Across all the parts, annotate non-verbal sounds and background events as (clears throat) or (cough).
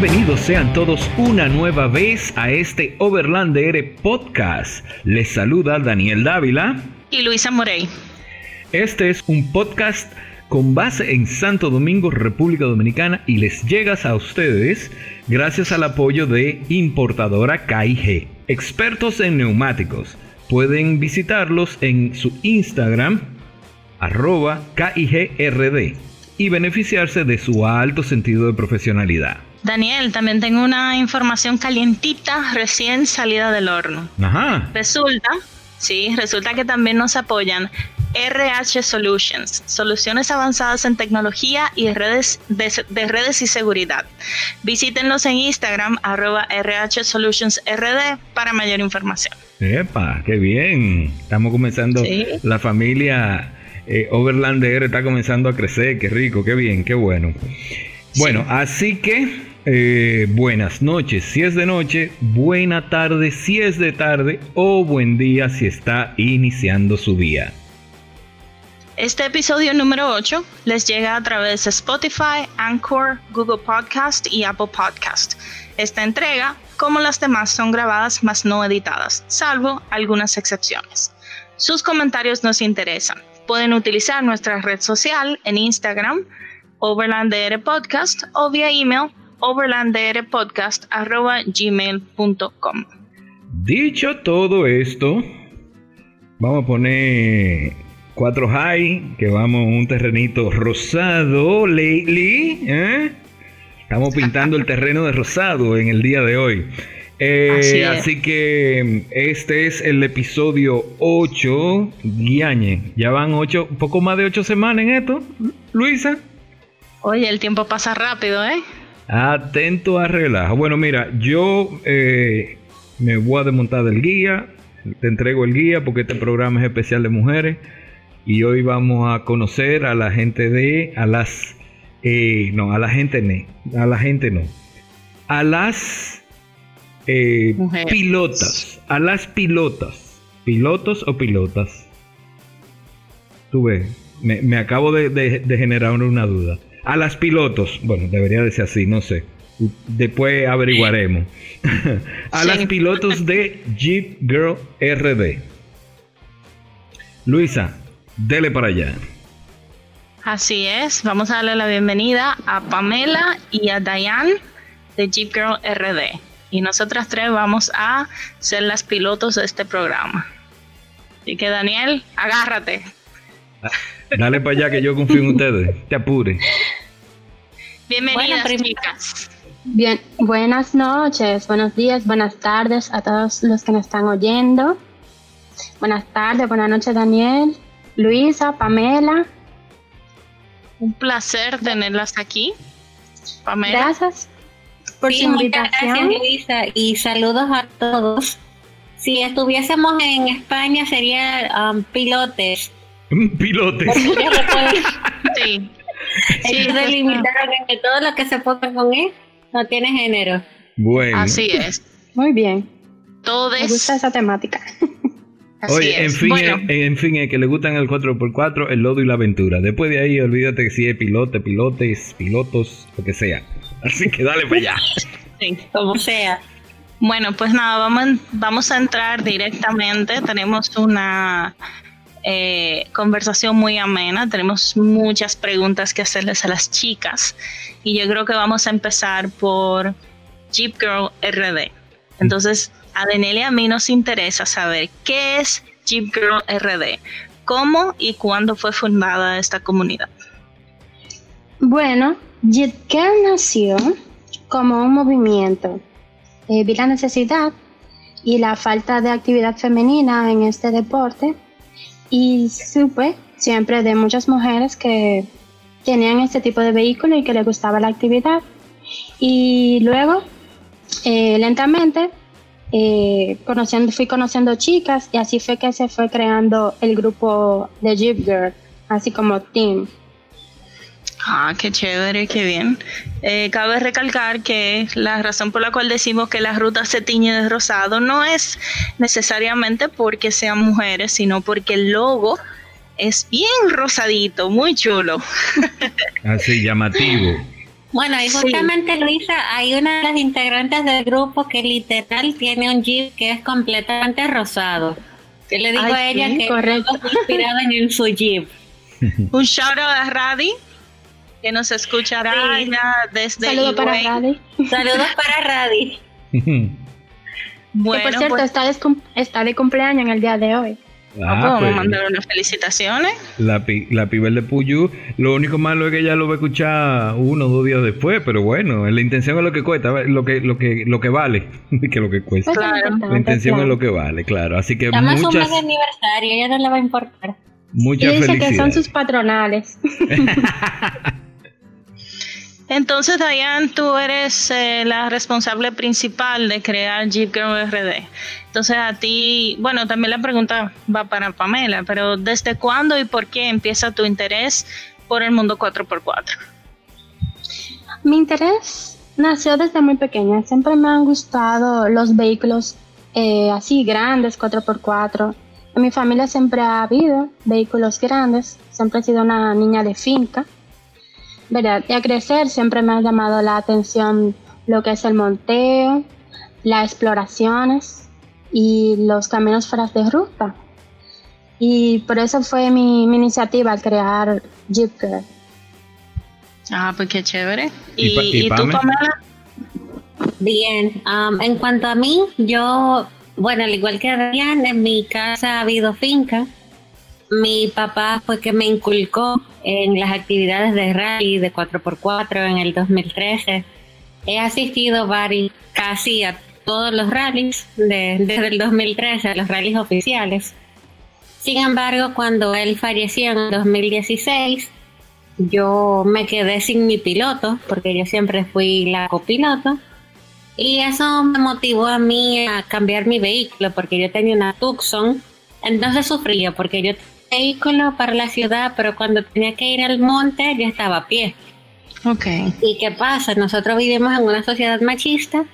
Bienvenidos sean todos una nueva vez a este Overlander Podcast. Les saluda Daniel Dávila y Luisa Morey. Este es un podcast con base en Santo Domingo, República Dominicana y les llegas a ustedes gracias al apoyo de importadora KIG, expertos en neumáticos. Pueden visitarlos en su Instagram, arroba KIGRD, y beneficiarse de su alto sentido de profesionalidad. Daniel, también tengo una información calientita recién salida del horno. Ajá. Resulta, sí, resulta que también nos apoyan RH Solutions, soluciones avanzadas en tecnología y redes de, redes y seguridad. Visítenlos en Instagram, arroba RH Solutions RD para mayor información. Epa, qué bien. Estamos comenzando, la familia eh, Overlander está comenzando a crecer, qué rico, qué bien, qué bueno. Bueno, así que eh, buenas noches si es de noche, buena tarde si es de tarde o buen día si está iniciando su día. Este episodio número 8 les llega a través de Spotify, Anchor, Google Podcast y Apple Podcast. Esta entrega, como las demás, son grabadas mas no editadas, salvo algunas excepciones. Sus comentarios nos interesan. Pueden utilizar nuestra red social en Instagram, Overlander Podcast, o vía email overlanderpodcast.gmail.com Dicho todo esto, vamos a poner Cuatro high, que vamos un terrenito rosado lately. ¿eh? Estamos pintando el terreno de rosado en el día de hoy. Eh, así, que este es el episodio 8, Guiañe. Ya van ocho, un poco más de 8 semanas en esto, Luisa. Oye, el tiempo pasa rápido, ¿eh? Atento a relajo. Bueno, mira, yo eh, me voy a desmontar del guía. Te entrego el guía porque este programa es especial de mujeres y hoy vamos a conocer a la gente de, a las, eh, no, a la gente no, a la gente no, a las eh, pilotas, a las pilotas, pilotos o pilotas. Tú ves, me, acabo de, generar una duda. A las pilotos, bueno, debería decir así, no sé. Después averiguaremos. (laughs) a las pilotos de Jeep Girl RD. Luisa, Dele para allá. Así es, vamos a darle la bienvenida a Pamela y a Diane de Jeep Girl RD. Y nosotras tres vamos a ser las pilotos de este programa. Así que Daniel, agárrate. Dale para allá que yo confío en ustedes. Te apure. Bienvenidas, chicas. Bien, buenas noches, buenos días, buenas tardes a todos los que nos están oyendo. Buenas tardes, buenas noches, Daniel. Luisa, Pamela. Un placer tenerlas aquí. Pamela. Gracias por su invitación. Gracias, Luisa, y saludos a todos. Si estuviésemos en España sería um, pilotes. Pilotes. (laughs) sí. Ellos delimitaron que todo lo que se ponga con él no tiene género. Bueno. Así es. Muy bien. Todo Me gusta esa temática. (laughs) Oye, en fin, en, fin, es que le gustan el 4x4, el lodo y la aventura. Después de ahí, olvídate que si es pilote, pilotes, pilotos, lo que sea. (laughs) Así que dale para allá. sí, como sea. Bueno, pues nada, vamos, vamos a entrar directamente. Tenemos una eh, conversación muy amena. Tenemos muchas preguntas que hacerles a las chicas. Y yo creo que vamos a empezar por Jeep Girl RD. Entonces, a y a mí nos interesa saber qué es Jeep Girl RD, cómo y cuándo fue fundada esta comunidad. Bueno, Jeep Girl nació como un movimiento. Eh, vi la necesidad y la falta de actividad femenina en este deporte y supe siempre de muchas mujeres que tenían este tipo de vehículo y que les gustaba la actividad. Y luego, eh, lentamente, eh, conociendo, fui conociendo chicas y así fue que se fue creando el grupo de Jeep Girl, así como team. Ah, qué chévere, qué bien. Eh, cabe recalcar que la razón por la cual decimos que la ruta se tiñe de rosado no es necesariamente porque sean mujeres, sino porque el logo es bien rosadito, muy chulo. Así, llamativo. Bueno, y justamente Luisa, hay una de las integrantes del grupo que literal tiene un jeep que es completamente rosado. Yo le digo a ella que correcto. inspirada en su jeep. un shout out a Radi, que nos escuchará desde Saludos para Radi. Saludos para Radi. bueno, que por cierto, pues, está, está de cumpleaños en el día de hoy. Ah, vamos pues, mandar unas felicitaciones. La, la pibel de Puyu, lo único malo es que ella lo va a escuchar uno o dos días después, pero bueno, la intención es lo que cuesta, lo que, lo que, lo que vale, (laughs) que lo que cuesta. La intención es lo que vale, claro. Así que Estamos muchas... un mes aniversario, ella no le va a importar. Muchas y dice que son sus patronales. (laughs) (laughs) Entonces, Diane, tú eres eh, la responsable principal de crear Jeep Girl RD. Entonces, a ti, bueno, también la pregunta va para Pamela, pero ¿desde cuándo y por qué empieza tu interés por el mundo 4x4? Mi interés nació desde muy pequeña. Siempre me han gustado los vehículos eh, así grandes, 4x4. En mi familia siempre ha habido vehículos grandes. Siempre he sido una niña de finca. ¿Verdad? Y a crecer siempre me ha llamado la atención lo que es el monteo, las exploraciones y los caminos fuera de ruta. Y por eso fue mi, iniciativa al crear Jeep Girl. Ah, pues qué chévere. ¿Y, tú, Pamela? Bien, um, en cuanto a mí, yo, bueno, al igual que Adrián, en mi casa ha habido finca mi papá fue que me inculcó en las actividades de rally de 4x4 en el 2013. He asistido varios, casi a todos los rallies desde el 2013, a los rallies oficiales. Sin embargo, cuando él falleció en el 2016, yo me quedé sin mi piloto, porque yo siempre fui la copiloto. Y eso me motivó a mí a cambiar mi vehículo, porque yo tenía una Tucson. Entonces sufría, porque yo vehículo para la ciudad, pero cuando tenía que ir al monte ya estaba a pie. Ok. ¿Y qué pasa? Nosotros vivimos en una sociedad machista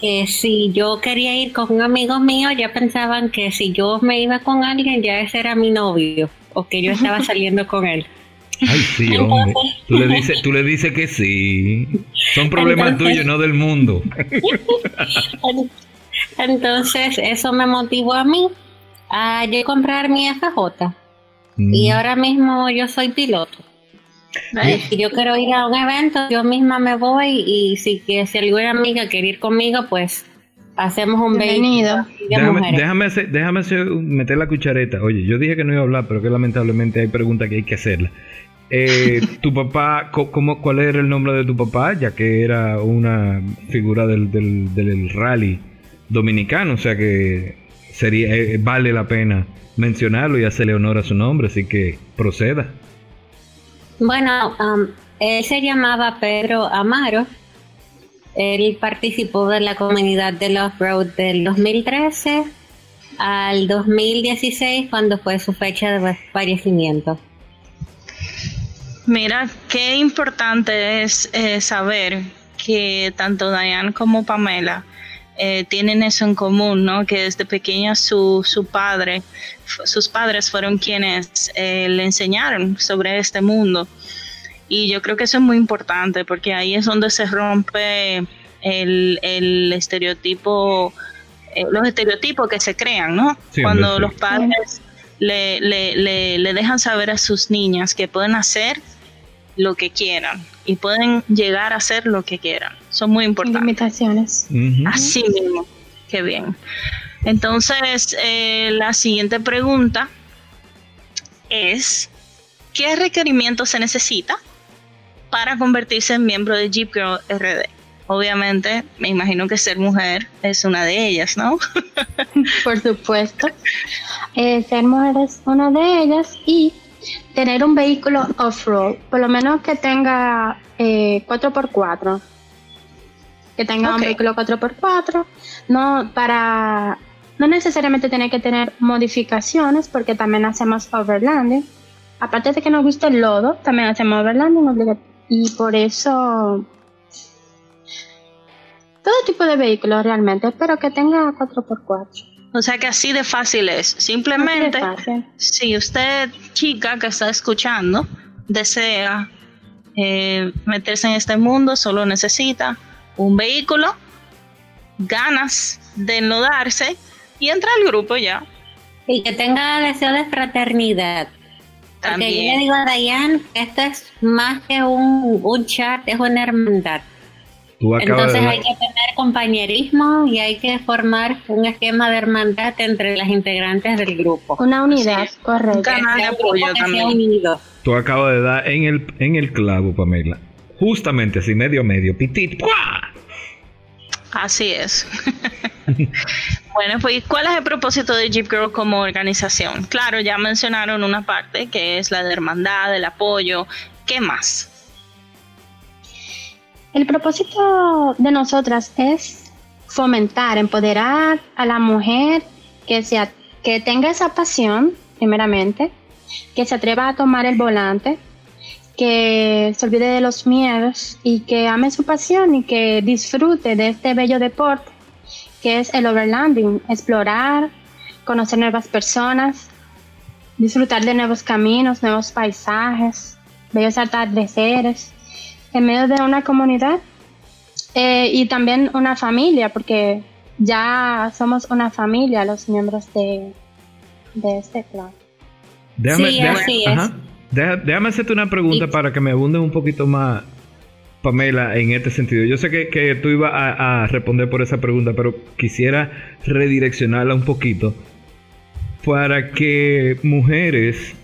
que si yo quería ir con un amigo mío, ya pensaban que si yo me iba con alguien, ya ese era mi novio o que yo estaba (laughs) saliendo con él. Ay, sí, hombre. Tú le dices, tú le dices que sí. Son problemas tuyos, no del mundo. (laughs) Entonces, eso me motivó a mí a yo comprar mi FJ. Y mm. ahora mismo yo soy piloto. Si yo quiero ir a un evento, yo misma me voy y si, que, si alguna amiga quiere ir conmigo, pues hacemos un venido. Déjame, déjame, déjame meter la cuchareta. Oye, yo dije que no iba a hablar, pero que lamentablemente hay preguntas que hay que hacerla. Eh, (laughs) tu papá, ¿cómo, ¿cuál era el nombre de tu papá? Ya que era una figura del, del, del rally dominicano, o sea que sería eh, vale la pena mencionarlo y hacerle honor a su nombre, así que proceda. Bueno, um, él se llamaba Pedro Amaro. Él participó de la comunidad de off-road del 2013 al 2016 cuando fue su fecha de fallecimiento. Mira, qué importante es eh, saber que tanto Diane como Pamela eh, tienen eso en común, ¿no? Que desde pequeña su, su padre, sus padres fueron quienes eh, le enseñaron sobre este mundo. Y yo creo que eso es muy importante porque ahí es donde se rompe el, el estereotipo, eh, los estereotipos que se crean, ¿no? Cuando los padres le, le, le, le dejan saber a sus niñas que pueden hacer lo que quieran y pueden llegar a hacer lo que quieran. Son muy importantes. Limitaciones. Así mismo. Qué bien. Entonces, eh, la siguiente pregunta es, ¿qué requerimiento se necesita para convertirse en miembro de Jeep Girl RD? Obviamente, me imagino que ser mujer es una de ellas, ¿no? (laughs) Por supuesto. Eh, ser mujer es una de ellas y tener un vehículo off-road, por lo menos que tenga eh, 4x4, que tenga un vehículo 4x4, no para no necesariamente tiene que tener modificaciones porque también hacemos overlanding. Aparte de que nos gusta el lodo, también hacemos overlanding y por eso todo tipo de vehículos realmente, pero que tenga 4x4. O sea que así de fácil es. Simplemente, si usted, chica que está escuchando, desea eh, meterse en este mundo solo necesita un vehículo, ganas de enlodarse y entra al grupo ya. Y que tenga deseo de fraternidad. Porque yo le digo a Dayan que esto es más que un, un chat, es una hermandad. Entonces hay que tener compañerismo y hay que formar un esquema de hermandad entre las integrantes del grupo. Una unidad, correcto. Un canal de apoyo también. Tú acabas de dar en el, en el clavo, Pamela. Justamente así, medio medio, pitit. Así es. (laughs) bueno, pues ¿cuál es el propósito de Jeep Girl como organización? Claro, ya mencionaron una parte que es la de hermandad, el apoyo. ¿Qué más? El propósito de nosotras es fomentar, empoderar a la mujer que, sea, que tenga esa pasión, primeramente, que se atreva a tomar el volante, que se olvide de los miedos y que ame su pasión y que disfrute de este bello deporte que es el overlanding, explorar, conocer nuevas personas, disfrutar de nuevos caminos, nuevos paisajes, bellos atardeceres, en medio de una comunidad eh, y también una familia, porque ya somos una familia los miembros de, de este club. Déjame, sí, déjame hacerte una pregunta para que me abunde un poquito más, Pamela, en este sentido. Yo sé que, tú ibas a, responder por esa pregunta, pero quisiera redireccionarla un poquito para que mujeres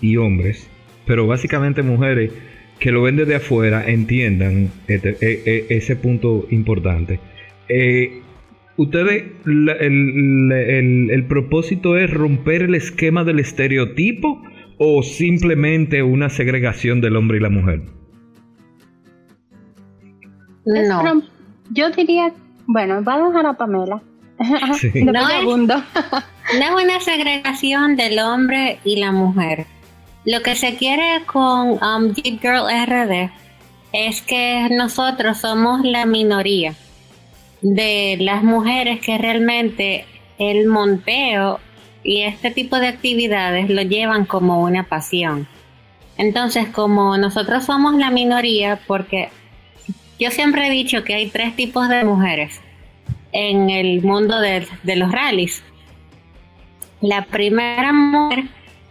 y hombres, pero básicamente mujeres que lo ven desde afuera, entiendan este, e, e, ese punto importante. Eh, ustedes, el, propósito es romper el esquema del estereotipo o simplemente una segregación del hombre y la mujer? No. Yo diría, bueno, va a dejar a Pamela. (laughs) no, es, (laughs) no es una segregación del hombre y la mujer. Lo que se quiere con um, Girl RD es que nosotros somos la minoría de las mujeres que realmente el monteo y este tipo de actividades lo llevan como una pasión. Entonces, como nosotros somos la minoría, porque yo siempre he dicho que hay tres tipos de mujeres en el mundo de, los rallies. La primera mujer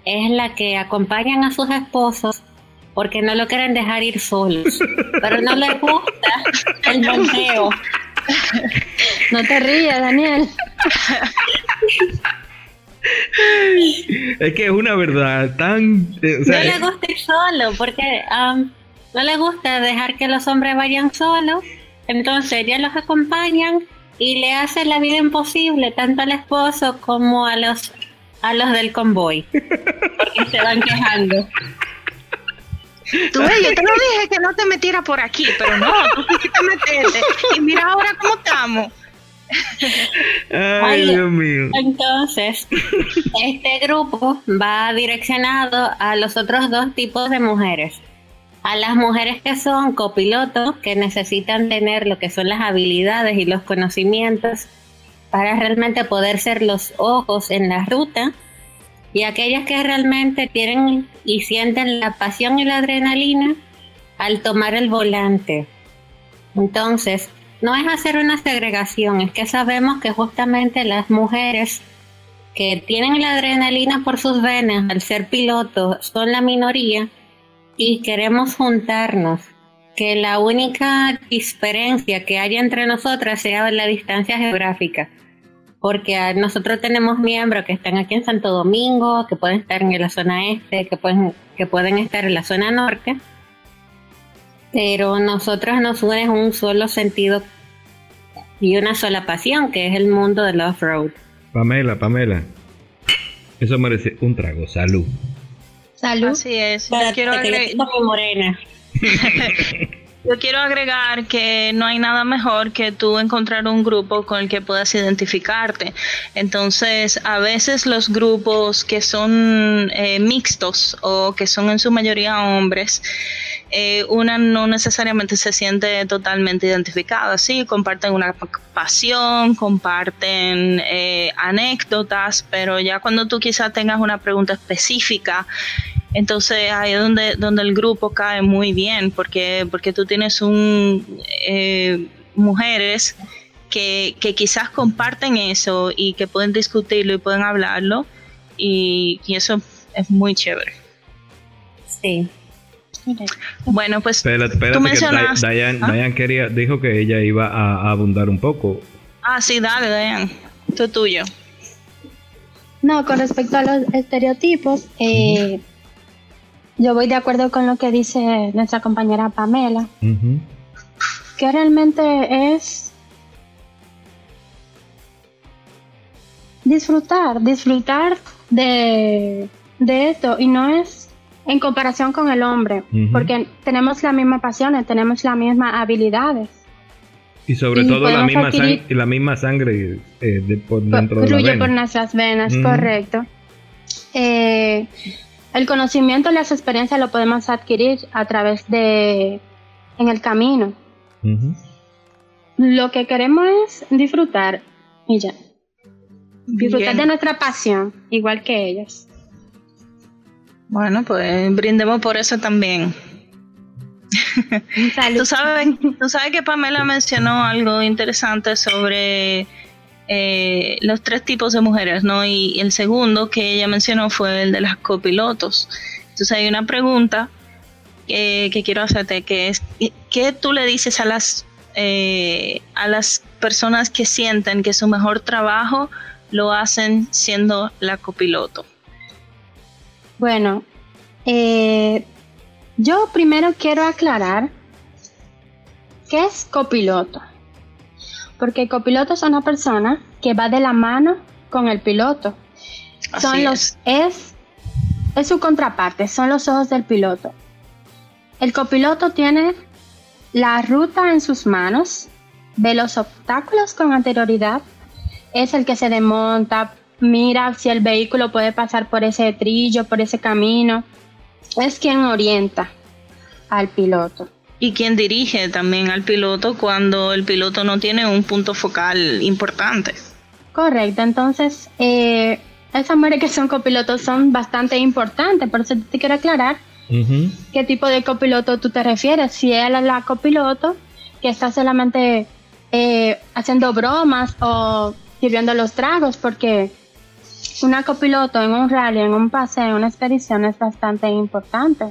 es la que acompañan a sus esposos porque no lo quieren dejar ir solos, (laughs) pero no les gusta el monteo. No te rías, Daniel. es que es una verdad tan... Eh, no le gusta ir solo, porque um, no le gusta dejar que los hombres vayan solos, entonces ellos los acompañan y le hacen la vida imposible tanto al esposo como a los a los del convoy, porque se van quejando. Tú ves, yo te lo dije que no te metieras por aquí, pero no, tú quisiste meterte. Y mira ahora cómo estamos. Ay, Dios mío. Entonces, este grupo va direccionado a los otros dos tipos de mujeres. A las mujeres que son copilotos, que necesitan tener lo que son las habilidades y los conocimientos para realmente poder ser los ojos en la ruta. Y aquellas que realmente tienen y sienten la pasión y la adrenalina al tomar el volante. Entonces, no es hacer una segregación, es que sabemos que justamente las mujeres que tienen la adrenalina por sus venas al ser pilotos son la minoría y queremos juntarnos. Que la única diferencia que haya entre nosotras sea la distancia geográfica. Porque nosotros tenemos miembros que están aquí en Santo Domingo, que pueden estar en la zona este, que pueden, que pueden estar en la zona norte pero nosotros nos unen un solo sentido y una sola pasión, que es el mundo del off-road. Pamela, Pamela, eso merece un trago. Salud. Salud. Así es. Yo quiero, agregar... morena. (laughs) Yo quiero agregar que no hay nada mejor que tú encontrar un grupo con el que puedas identificarte. Entonces, a veces los grupos que son eh, mixtos o que son en su mayoría hombres, eh, una no necesariamente se siente totalmente identificada, sí, comparten una pasión, comparten eh, anécdotas, pero ya cuando tú quizás tengas una pregunta específica Entonces ahí es donde, donde el grupo cae muy bien, porque, porque tú tienes un eh, mujeres que, que, quizás comparten eso y que pueden discutirlo y pueden hablarlo, y, y eso es muy chévere. Sí. Bueno, pues espérate, espérate tú que mencionas... Diane, ¿Ah? Diane quería, dijo que ella iba a, a abundar un poco. Ah, sí, dale, Dayan. Tú tuyo. No, con respecto a los estereotipos, eh, yo voy de acuerdo con lo que dice nuestra compañera Pamela, que realmente es disfrutar, disfrutar de, de esto y no es en comparación con el hombre, porque tenemos las mismas pasiones, tenemos las mismas habilidades. Y sobre Y todo la misma, adquirir- la misma sangre eh, de- por dentro de la vena. por nuestras venas, correcto. Eh, el conocimiento y las experiencias lo podemos adquirir a través de en el camino. Lo que queremos es disfrutar y ya. Disfrutar Bien. de nuestra pasión, igual que ellos. Bueno, pues brindemos por eso también. Salud. (laughs) Tú sabes, tú sabes que Pamela mencionó algo interesante sobre eh, los tres tipos de mujeres, ¿no? Y el segundo que ella mencionó fue el de las copilotos. Entonces hay una pregunta que, que quiero hacerte, que es, ¿qué tú le dices a las, eh, a las personas que sienten que su mejor trabajo lo hacen siendo la copiloto? Bueno, eh, yo primero quiero aclarar qué es copiloto. Porque copiloto es una persona que va de la mano con el piloto. son los es es su contraparte, son los ojos del piloto. El copiloto tiene la ruta en sus manos, ve los obstáculos con anterioridad, es el que se desmonta, mira si el vehículo puede pasar por ese trillo, por ese camino, es quien orienta al piloto. Y quien dirige también al piloto cuando el piloto no tiene un punto focal importante. Correcto, entonces eh, esas mujeres que son copilotos son bastante importantes, por eso te quiero aclarar qué tipo de copiloto tú te refieres. Si es la, la copiloto que está solamente eh, haciendo bromas o sirviendo los tragos, porque una copiloto en un rally, en un paseo, en una expedición es bastante importante.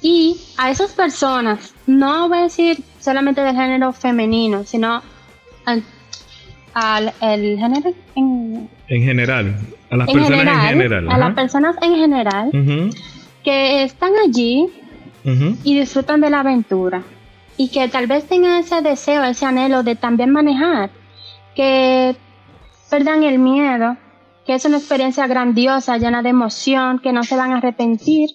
Y a esas personas, no voy a decir solamente del género femenino, sino al, al el género en, En general, a las en personas general, en general. a ajá. las personas en general que están allí y disfrutan de la aventura y que tal vez tengan ese deseo, ese anhelo de también manejar, que perdan el miedo, que es una experiencia grandiosa, llena de emoción, que no se van a arrepentir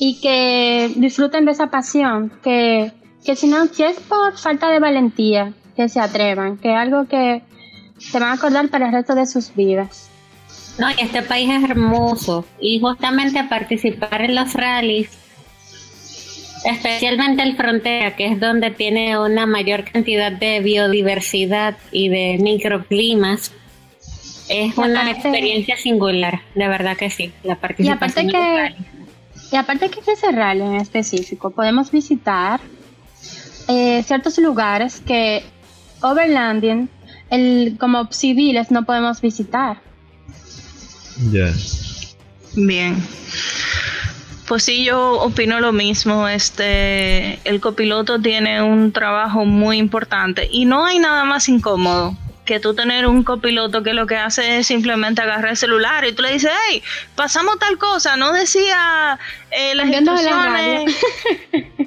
y que disfruten de esa pasión, que, que si no, si es por falta de valentía, que se atrevan, que es algo que se van a acordar para el resto de sus vidas. No, y este país es hermoso y justamente participar en los rallies, especialmente el frontera, que es donde tiene una mayor cantidad de biodiversidad y de microclimas, es Y una aparte- experiencia singular, de verdad que sí, la Y aparte participación en los que. Y aparte que rally en específico podemos visitar eh, ciertos lugares que overlanding, el, como civiles, no podemos visitar. Ya. Bien. Pues sí, yo opino lo mismo. Este, el copiloto tiene un trabajo muy importante y no hay nada más incómodo que tú tener un copiloto que lo que hace es simplemente agarrar el celular y tú le dices, hey, pasamos tal cosa, no decía eh, las Viendo la instrucciones.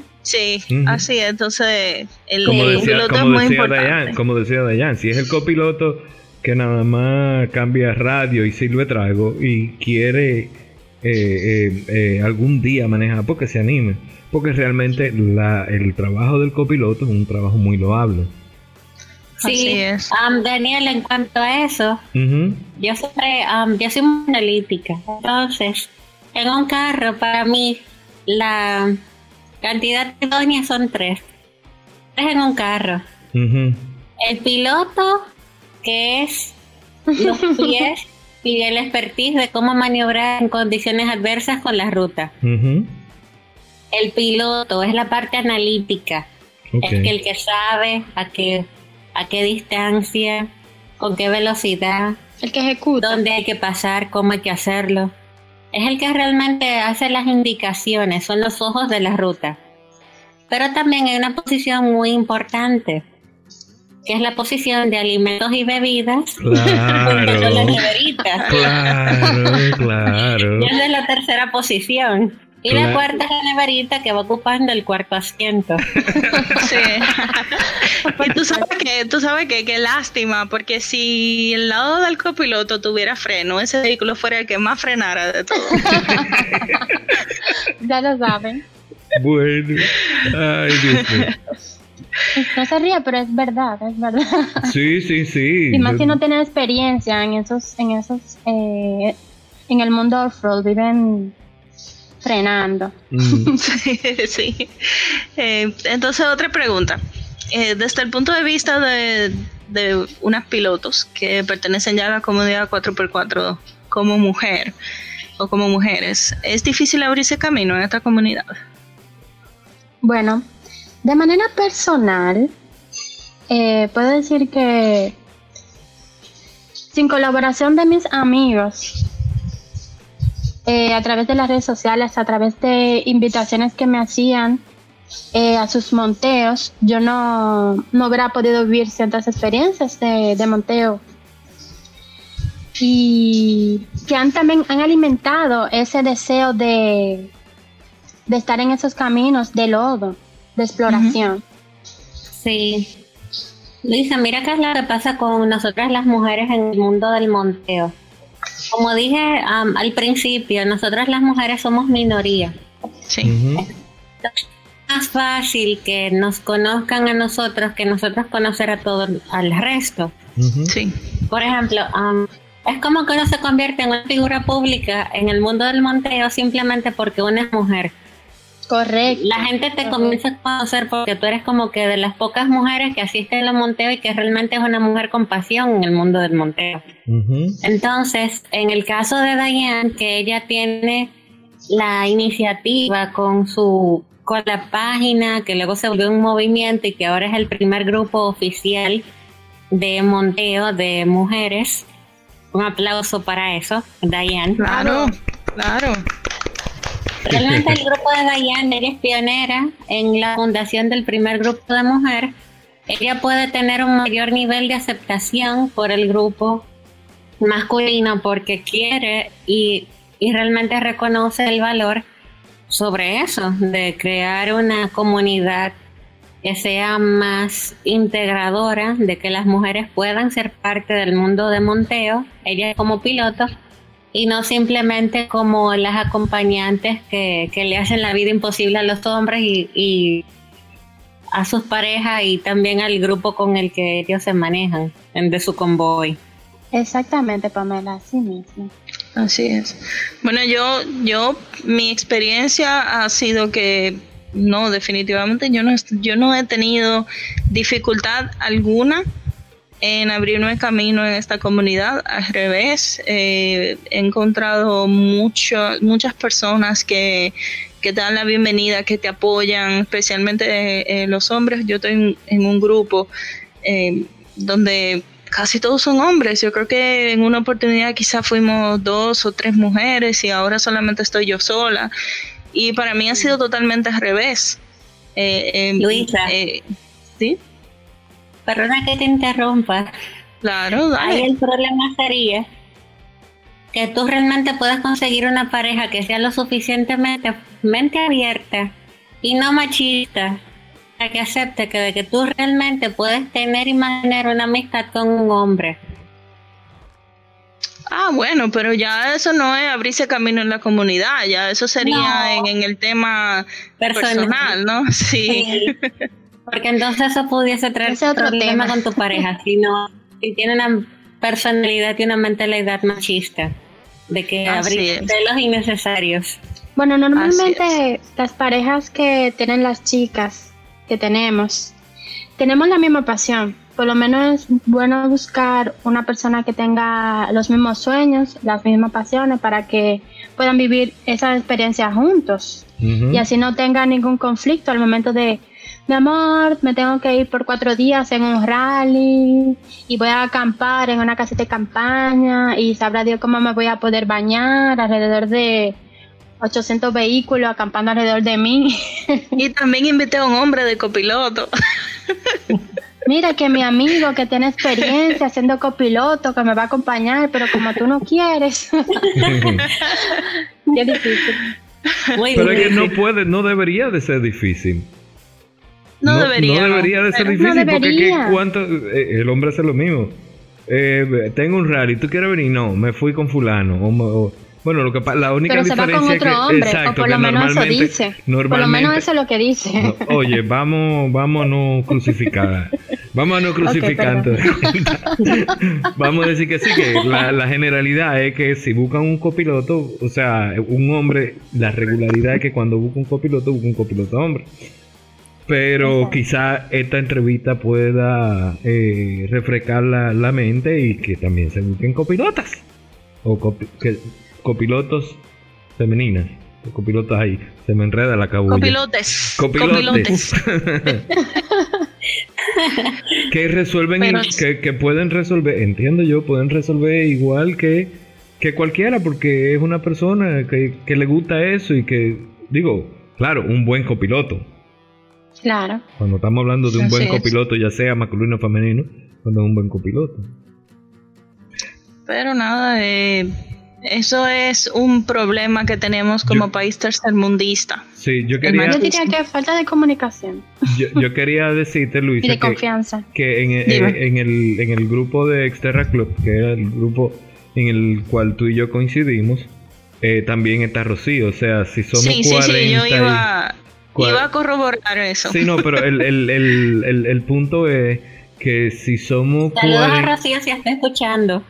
(laughs) Sí, así es. Entonces, el, Como el decía, copiloto es como muy decía importante. Dayan, como decía Dayan, si es el copiloto que nada más cambia radio y sirve trago y quiere eh, eh, eh, algún día manejar, porque se anime, porque realmente la, el trabajo del copiloto es un trabajo muy loable. Así Sí, es. um, Daniel, en cuanto a eso, yo siempre, um, yo soy muy analítica. Entonces, en un carro, para mí, la cantidad de doñas son tres. Tres en un carro. El piloto, que es los (laughs) pies y el expertise de cómo maniobrar en condiciones adversas con la ruta. El piloto es la parte analítica, es que el que sabe a qué, a qué distancia, con qué velocidad, el que ejecuta, dónde hay que pasar, cómo hay que hacerlo. Es el que realmente hace las indicaciones, son los ojos de la ruta. Pero también hay una posición muy importante, que es la posición de alimentos y bebidas. (laughs) Claro. Claro, (laughs) claro. Y esa es la tercera posición. Y la cuarta es la neverita que va ocupando el cuarto asiento. (laughs) Sí. y tú sabes que, tú sabes que qué lástima, porque si el lado del copiloto tuviera freno, ese vehículo fuera el que más frenara de todo. (laughs) ya lo saben. Bueno, ay Dios mío. No se ríe, pero es verdad, es verdad. Sí, sí, sí. Y más si no tienen experiencia en esos, en esos, eh, en el mundo off-road, viven frenando. Mm. sí, (laughs) sí. Eh, entonces, otra pregunta. Eh, desde el punto de vista de, de unas pilotos que pertenecen ya a la comunidad 4x4 como mujer o como mujeres, ¿es difícil abrirse camino en esta comunidad? Bueno, de manera personal, eh, puedo decir que sin colaboración de mis amigos, eh, a través de las redes sociales, a través de invitaciones que me hacían eh, a sus monteos, yo no, no hubiera podido vivir ciertas experiencias de, de monteo. Y que han también han alimentado ese deseo de, de estar en esos caminos de lodo, de exploración. Sí. Luisa, mira qué es lo que pasa con nosotras las mujeres en el mundo del monteo. Como dije al principio, nosotras las mujeres somos minoría. Sí. Es más fácil que nos conozcan a nosotros que nosotros conocer a todo al resto. Sí. Por ejemplo, es como que uno se convierte en una figura pública en el mundo del monteo simplemente porque una es mujer. Correcto. La gente te comienza a conocer porque tú eres como que de las pocas mujeres que asisten al monteo y que realmente es una mujer con pasión en el mundo del monteo. Entonces, en el caso de Diane, que ella tiene la iniciativa con su con la página, que luego se volvió un movimiento y que ahora es el primer grupo oficial de monteo de mujeres. Un aplauso para eso, Diane. Claro, claro. Realmente el grupo de Diane, ella es pionera en la fundación del primer grupo de mujer. Ella puede tener un mayor nivel de aceptación por el grupo masculino porque quiere y, y realmente reconoce el valor sobre eso, de crear una comunidad que sea más integradora, de que las mujeres puedan ser parte del mundo de monteo, ella como piloto, y no simplemente como las acompañantes que, que le hacen la vida imposible a los hombres y, y, a sus parejas y también al grupo con el que ellos se manejan de su convoy. Exactamente, Pamela, así mismo. Así es. Bueno, yo, yo, mi experiencia ha sido que no, definitivamente yo no, yo no he tenido dificultad alguna en abrirme camino en esta comunidad. Al revés, eh, he encontrado mucho, muchas personas que, que, te dan la bienvenida, que te apoyan, especialmente eh, los hombres. Yo estoy en, en un grupo eh, donde casi todos son hombres. Yo creo que en una oportunidad quizá fuimos dos o tres mujeres y ahora solamente estoy yo sola. Y para mí ha sido totalmente al revés. Luisa. ¿Sí? Perdona que te interrumpa. Claro, dale. Ahí el problema sería que tú realmente puedas conseguir una pareja que sea lo suficientemente mente abierta y no machista para que acepte que de que tú realmente puedes tener y mantener una amistad con un hombre. Ah, bueno, pero ya eso no es abrirse camino en la comunidad, ya eso sería No. en, en el tema personal, Personal. ¿no? (laughs) Sí. Sí. Porque entonces eso pudiese traer Ese otro problema tema. con tu pareja, (laughs) si no, si tiene una personalidad y una mentalidad machista, de que abrir celos innecesarios. Bueno, normalmente las parejas que tienen las chicas que tenemos, tenemos la misma pasión. por lo menos es bueno buscar una persona que tenga los mismos sueños, las mismas pasiones, para que puedan vivir esa experiencia juntos. Y así no tenga ningún conflicto al momento de, mi amor, me tengo que ir por cuatro días en un rally y voy a acampar en una casita de campaña y sabrá Dios cómo me voy a poder bañar alrededor de 800 vehículos acampando alrededor de mí. (laughs) Y también invité a un hombre de copiloto. (laughs) Mira que mi amigo que tiene experiencia siendo copiloto, que me va a acompañar, pero como tú no quieres. (laughs) Qué difícil. pero es que no puede, no debería de ser difícil. No, debería. No debería de ser difícil porque cuánto, eh, el hombre hace lo mismo. Eh, tengo un rally, ¿tú quieres venir? No, me fui con fulano. O, bueno, lo que la única Pero se va con otro hombre, exacto, o por lo menos eso dice. Por lo menos eso es lo que dice. oye, vamos, vamos a no crucificar. Vamos a no crucificar. (laughs) vamos a decir que sí, que la, la, generalidad es que si buscan un copiloto, o sea, un hombre, la regularidad es que cuando busca un copiloto, busca un copiloto hombre. Pero quizá esta entrevista pueda eh, refrescar la, mente y que también se busquen copilotas. O que, copilotos femeninas. Copilotos ahí. Se me enreda la cabulla. Copilotes. Copilotes. (laughs) que resuelven, que, pueden resolver, entiendo yo, pueden resolver igual que, que cualquiera, porque es una persona que, que le gusta eso y que, digo, claro, un buen copiloto. Claro. Cuando estamos hablando de un buen copiloto, ya sea masculino o femenino, cuando es un buen copiloto. Pero nada, eh, eso es un problema que tenemos como país tercermundista. Sí, yo quería... Yo diría que falta de comunicación. Yo, quería decirte, Luisa, de que, confianza. que en, en, el, en el grupo de Exterra Club, que era el grupo en el cual tú y yo coincidimos, eh, también está Rocío. O sea, si somos sí, 40 sí, sí, yo iba, iba a corroborar eso. Sí, no, pero el, el, el, el, punto es que si somos... Saludos a Rocío si está escuchando.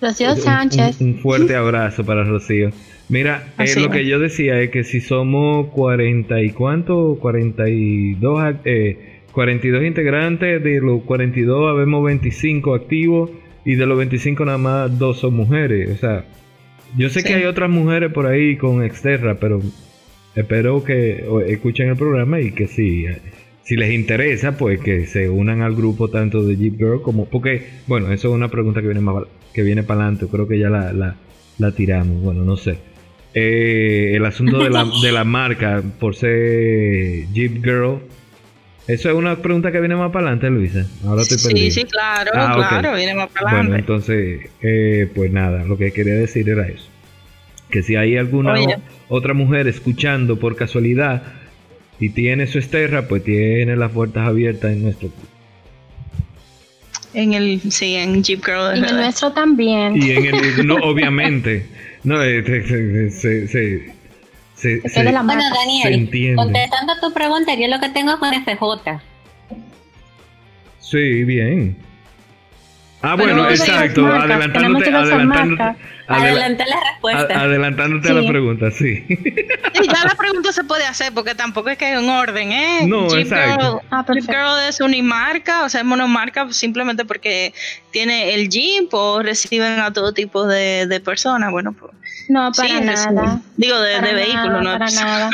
Rocío Sánchez. Un, fuerte abrazo para Rocío. Mira, eh, lo que yo decía es que si somos 40 y cuánto, 42, eh, 42 integrantes, de los 42 habemos 25 activos y de los 25 nada más dos son mujeres. O sea, yo sé que hay otras mujeres por ahí con exterra, pero espero que escuchen el programa y que si, si les interesa, pues que se unan al grupo tanto de Jeep Girl como... Porque, bueno, eso es una pregunta que viene más que viene para adelante, creo que ya la, la, tiramos, bueno, no sé. Eh, el asunto de la, de la marca por ser Jeep Girl. Eso es una pregunta que viene más para adelante, Luisa. Ahora estoy Sí, sí, claro, ah, claro, viene más para adelante. Bueno, entonces, eh, pues nada, lo que quería decir era eso. Que si hay alguna otra mujer escuchando por casualidad y tiene su esterra, pues tiene las puertas abiertas en nuestro club. En el, sí, en Jeep Girl. Y en el nuestro también. Y en el, (laughs) no, obviamente. No, eh, se, se, se, se, se la bueno, Daniel, contestando tu pregunta, yo lo que tengo es con FJ. Sí, bien. Ah, bueno, exacto, adelantándote, adelantándote, Adelanté la respuesta. adelantándote a la pregunta, sí. ya la pregunta se puede hacer porque tampoco es que hay un orden, ¿eh? No, exacto. Girl, ah, Girl es unimarca, o sea, es monomarca simplemente porque tiene el Jeep o reciben a todo tipo de, personas. Bueno, pues. No, para nada. Digo, de, de vehículos, ¿no? Para nada.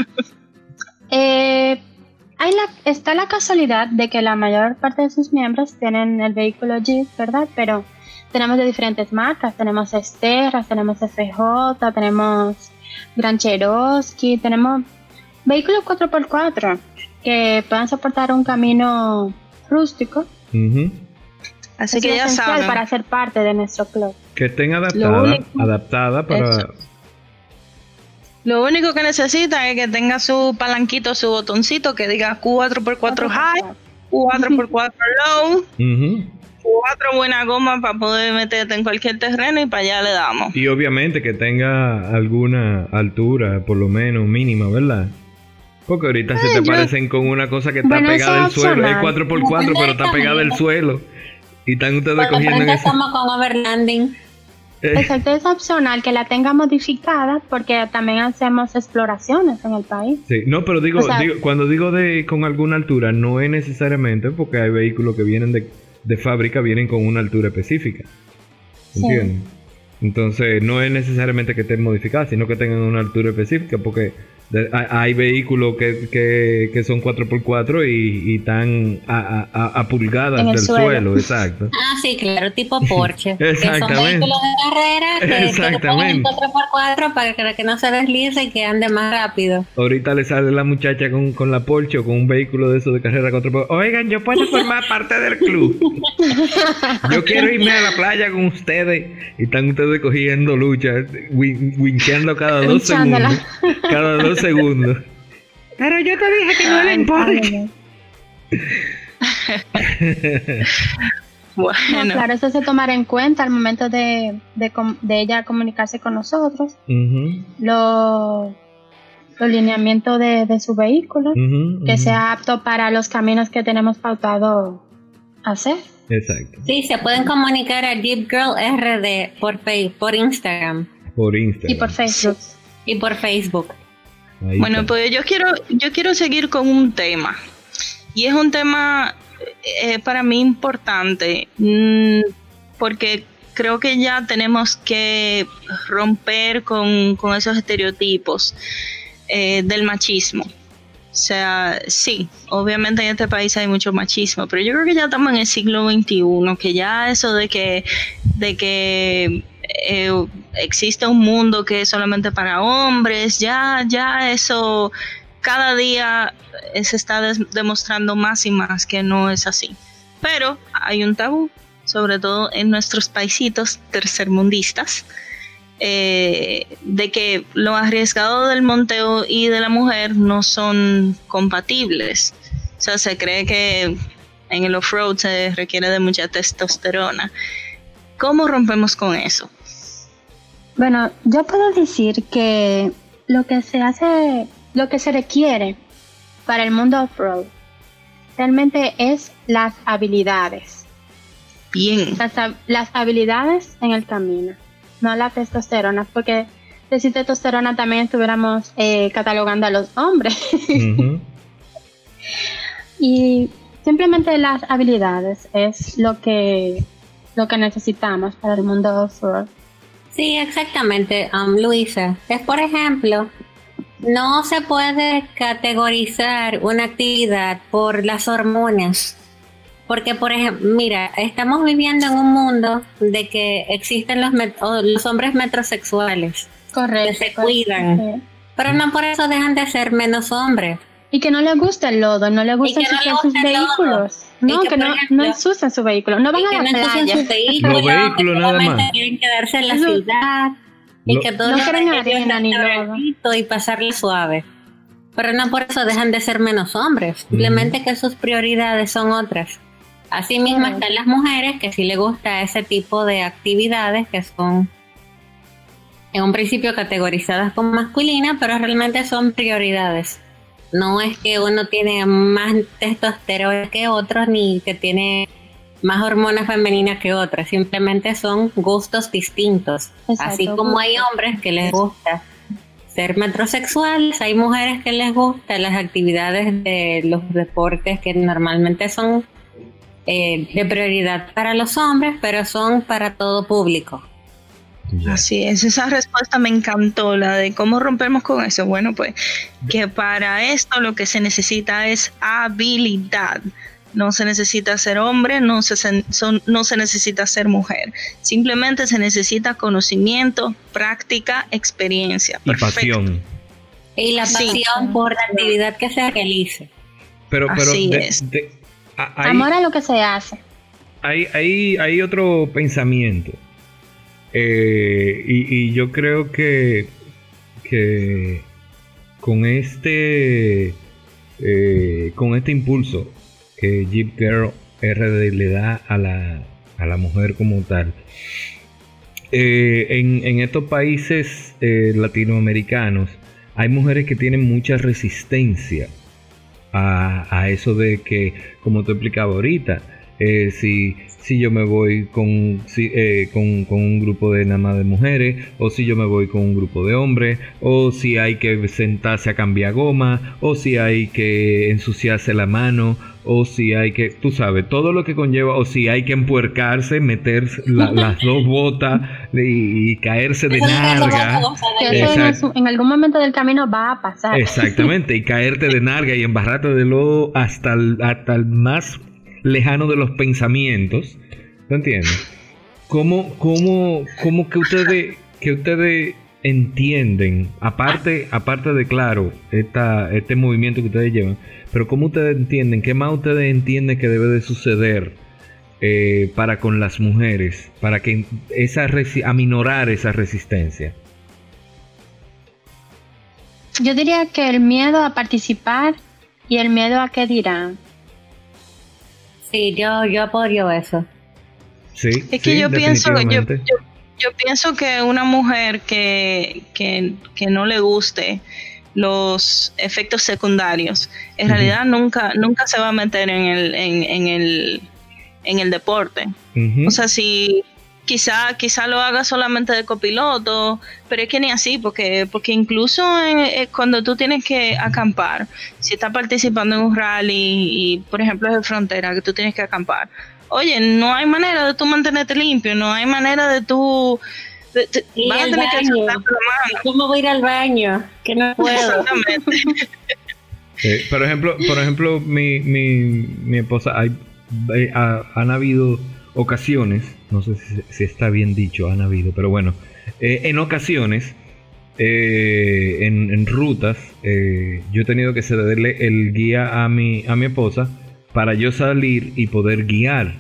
(laughs) eh hay la, está la casualidad de que la mayor parte de sus miembros tienen el vehículo Jeep, ¿verdad? Pero tenemos de diferentes marcas. Tenemos Esterra, tenemos FJ, tenemos Gran Cherokee, tenemos vehículos 4x4 que puedan soportar un camino rústico. Así que ya saben. para ser parte de nuestro club. Que estén adaptada, adaptada para, lo único que necesita es que tenga su palanquito, su botoncito que diga 4x4 high, 4x4 low, 4 buena goma para poder meterte en cualquier terreno y para allá le damos. Y obviamente que tenga alguna altura, por lo menos mínima, ¿verdad? Porque ahorita se te parecen con una cosa que está pegada del suelo. Es 4x4, pero está pegada del (laughs) suelo. Y están ustedes cogiendo en eso. con overlanding. Exacto, es opcional que la tenga modificada porque también hacemos exploraciones en el país. Sí, no, pero digo, cuando digo de con alguna altura, no es necesariamente porque hay vehículos que vienen de, de fábrica vienen con una altura específica. ¿Entiendes? Entonces no es necesariamente que estén modificadas, sino que tengan una altura específica, porque hay, vehículos que, que, son 4x4 y, y están a, pulgadas del suelo. exacto. (laughs) Ah, sí, claro, tipo Porsche. Exactamente. (laughs) Que son vehículos de carrera que, Exactamente. 4x4 para que, no se deslice y que ande más rápido. Ahorita le sale la muchacha con, con la Porsche o con un vehículo de esos de carrera 4x4. Oigan, yo puedo formar (laughs) parte del club. yo quiero irme a la playa con ustedes. Y están ustedes cogiendo lucha, wincheando cada dos segundos. Cada dos segundo. Pero yo te dije que no le importa. (laughs) bueno. claro, eso se tomará en cuenta al momento de, de, ella comunicarse con nosotros. Los lineamientos de, su vehículo, que sea apto para los caminos que tenemos pautado hacer. Exacto. Sí, se pueden comunicar a Deep Girl RD por, por Instagram. Por Instagram. Y por Facebook. Y por Facebook bueno, pues yo quiero, yo quiero seguir con un tema. Y es un tema eh, para mí importante, mm, porque creo que ya tenemos que romper con, esos estereotipos eh, del machismo. O sea, sí, obviamente en este país hay mucho machismo, pero yo creo que ya estamos en el siglo XXI, que ya eso de que, de que eh, existe un mundo que es solamente para hombres, ya, ya eso cada día se está demostrando más y más que no es así. Pero hay un tabú, sobre todo en nuestros paisitos tercermundistas, eh, de que lo arriesgado del monteo y de la mujer no son compatibles. O sea, se cree que en el off-road se requiere de mucha testosterona. ¿Cómo rompemos con eso? Bueno, yo puedo decir que lo que se hace, lo que se requiere para el mundo off-road realmente es las habilidades. Bien. Las, habilidades en el camino, no la testosterona, porque decir testosterona también estuviéramos eh, catalogando a los hombres. (laughs) y simplemente las habilidades es lo que, lo que necesitamos para el mundo off-road. Sí, exactamente, um, Luisa. Es por ejemplo, no se puede categorizar una actividad por las hormonas. Porque, por ejemplo, mira, estamos viviendo en un mundo de que existen los, los hombres metrosexuales. Correcto. Que se cuidan. Pero no por eso dejan de ser menos hombres. Y que no les gusta el lodo, no les gusta sus vehículos. No, que, no, no ensucian su vehículo. No van a la playa. Sus vehículos, Los vehículos nada más. Quieren quedarse en la ciudad. Y que todo no quieren arena ni lodo. Y pasarle suave. Pero no por eso dejan de ser menos hombres. Simplemente que sus prioridades son otras. Asimismo están las mujeres que sí les gusta ese tipo de actividades que son en un principio categorizadas como masculinas, pero realmente son prioridades. No es que uno tiene más testosterona que otros ni que tiene más hormonas femeninas que otras, simplemente son gustos distintos. Así como hay hombres que les gusta ser metrosexuales, hay mujeres que les gustan las actividades de los deportes que normalmente son eh, de prioridad para los hombres, pero son para todo público. Así es, esa respuesta me encantó, la de cómo rompemos con eso. Bueno, pues que para esto lo que se necesita es habilidad. No se necesita ser hombre, no se, no se necesita ser mujer. Simplemente se necesita conocimiento, práctica, experiencia. Y pasión. Y la pasión por la actividad que se realice. Pero, pero Así es. Amor a lo que se hace. Hay, hay, hay otro pensamiento eh, y, yo creo que, que con este eh, con este impulso que Jeep Girl RD le da a la, a la mujer como tal, eh, en, estos países latinoamericanos hay mujeres que tienen mucha resistencia a, a eso de que, como te explicaba ahorita, si si yo me voy con, eh, con, con, un grupo de nada más de mujeres, o si yo me voy con un grupo de hombres, o si hay que sentarse a cambiar goma, o si hay que ensuciarse la mano, o si hay que, tú sabes, todo lo que conlleva, o si hay que empuercarse, meter (laughs) las dos botas y, caerse de narga. Que eso en, algún momento del camino va a pasar. Exactamente, y caerte de (laughs) narga y embarrarte de lodo hasta el, hasta el más lejano de los pensamientos. ¿Te entiendes? ¿Cómo, cómo, cómo que ustedes, que ustedes entienden, aparte, aparte de claro, esta, este movimiento que ustedes llevan, pero cómo ustedes entienden, qué más ustedes entienden que debe de suceder eh, para con las mujeres, para que esa aminorar esa resistencia? Yo diría que el miedo a participar y el miedo a qué dirán. Sí, yo, yo apoyo eso. Sí, es que yo pienso, yo, yo, pienso que una mujer que, que, que, no le guste los efectos secundarios, en realidad nunca, nunca se va a meter en el, en, en el, en el deporte. O sea, si quizá, quizá lo haga solamente de copiloto, pero es que ni así, porque, porque incluso eh, cuando tú tienes que acampar, si estás participando en un rally y, por ejemplo, es de frontera, que tú tienes que acampar, oye, no hay manera de tú mantenerte limpio, no hay manera de tú... vas a tener que la mano. ¿Cómo voy a ir al baño? Que no puedo. (laughs) por ejemplo, por ejemplo, mi, mi, mi esposa, hay, han habido ocasiones, no sé si, está bien dicho, han habido, pero bueno, eh, en ocasiones, eh, en, rutas, eh, yo he tenido que cederle el guía a mi, a mi esposa para yo salir y poder guiar.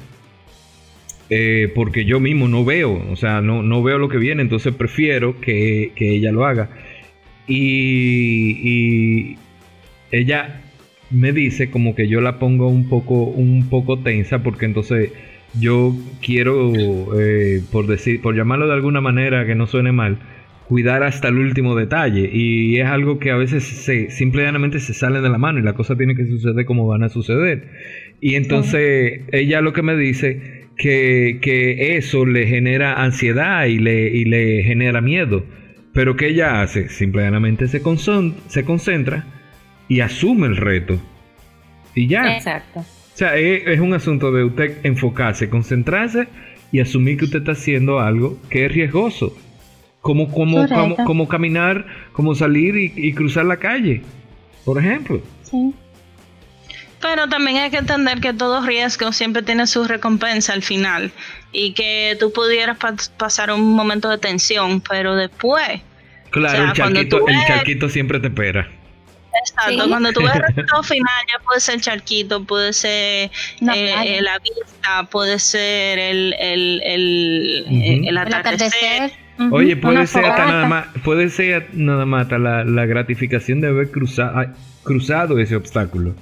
porque yo mismo no veo, o sea, no, no veo lo que viene, entonces prefiero que, ella lo haga. Y, y, ella me dice como que yo la pongo un poco, un poco tensa porque entonces yo quiero, eh, por decir, por llamarlo de alguna manera que no suene mal, cuidar hasta el último detalle. Y es algo que a veces se, simplemente se sale de la mano y la cosa tiene que suceder como van a suceder. Y entonces ella lo que me dice que, que eso le genera ansiedad y le, y le genera miedo. Pero que ella hace? Simplemente se, se concentra y asume el reto. Y ya. Exacto. O sea, es, un asunto de usted enfocarse, concentrarse y asumir que usted está haciendo algo que es riesgoso. Como, como, como, caminar, como salir y, cruzar la calle, por ejemplo. Sí. Pero también hay que entender que todo riesgo siempre tiene su recompensa al final y que tú pudieras pasar un momento de tensión, pero después... Claro, el, charquito, el charquito siempre te espera. Exacto, cuando tú ves el resultado final, ya puede ser el charquito, puede ser eh, la vista, puede ser el, el, el, el atardecer. Oye, puede ser hasta nada más, puede ser nada más hasta la, la gratificación de haber cruzado, cruzado ese obstáculo.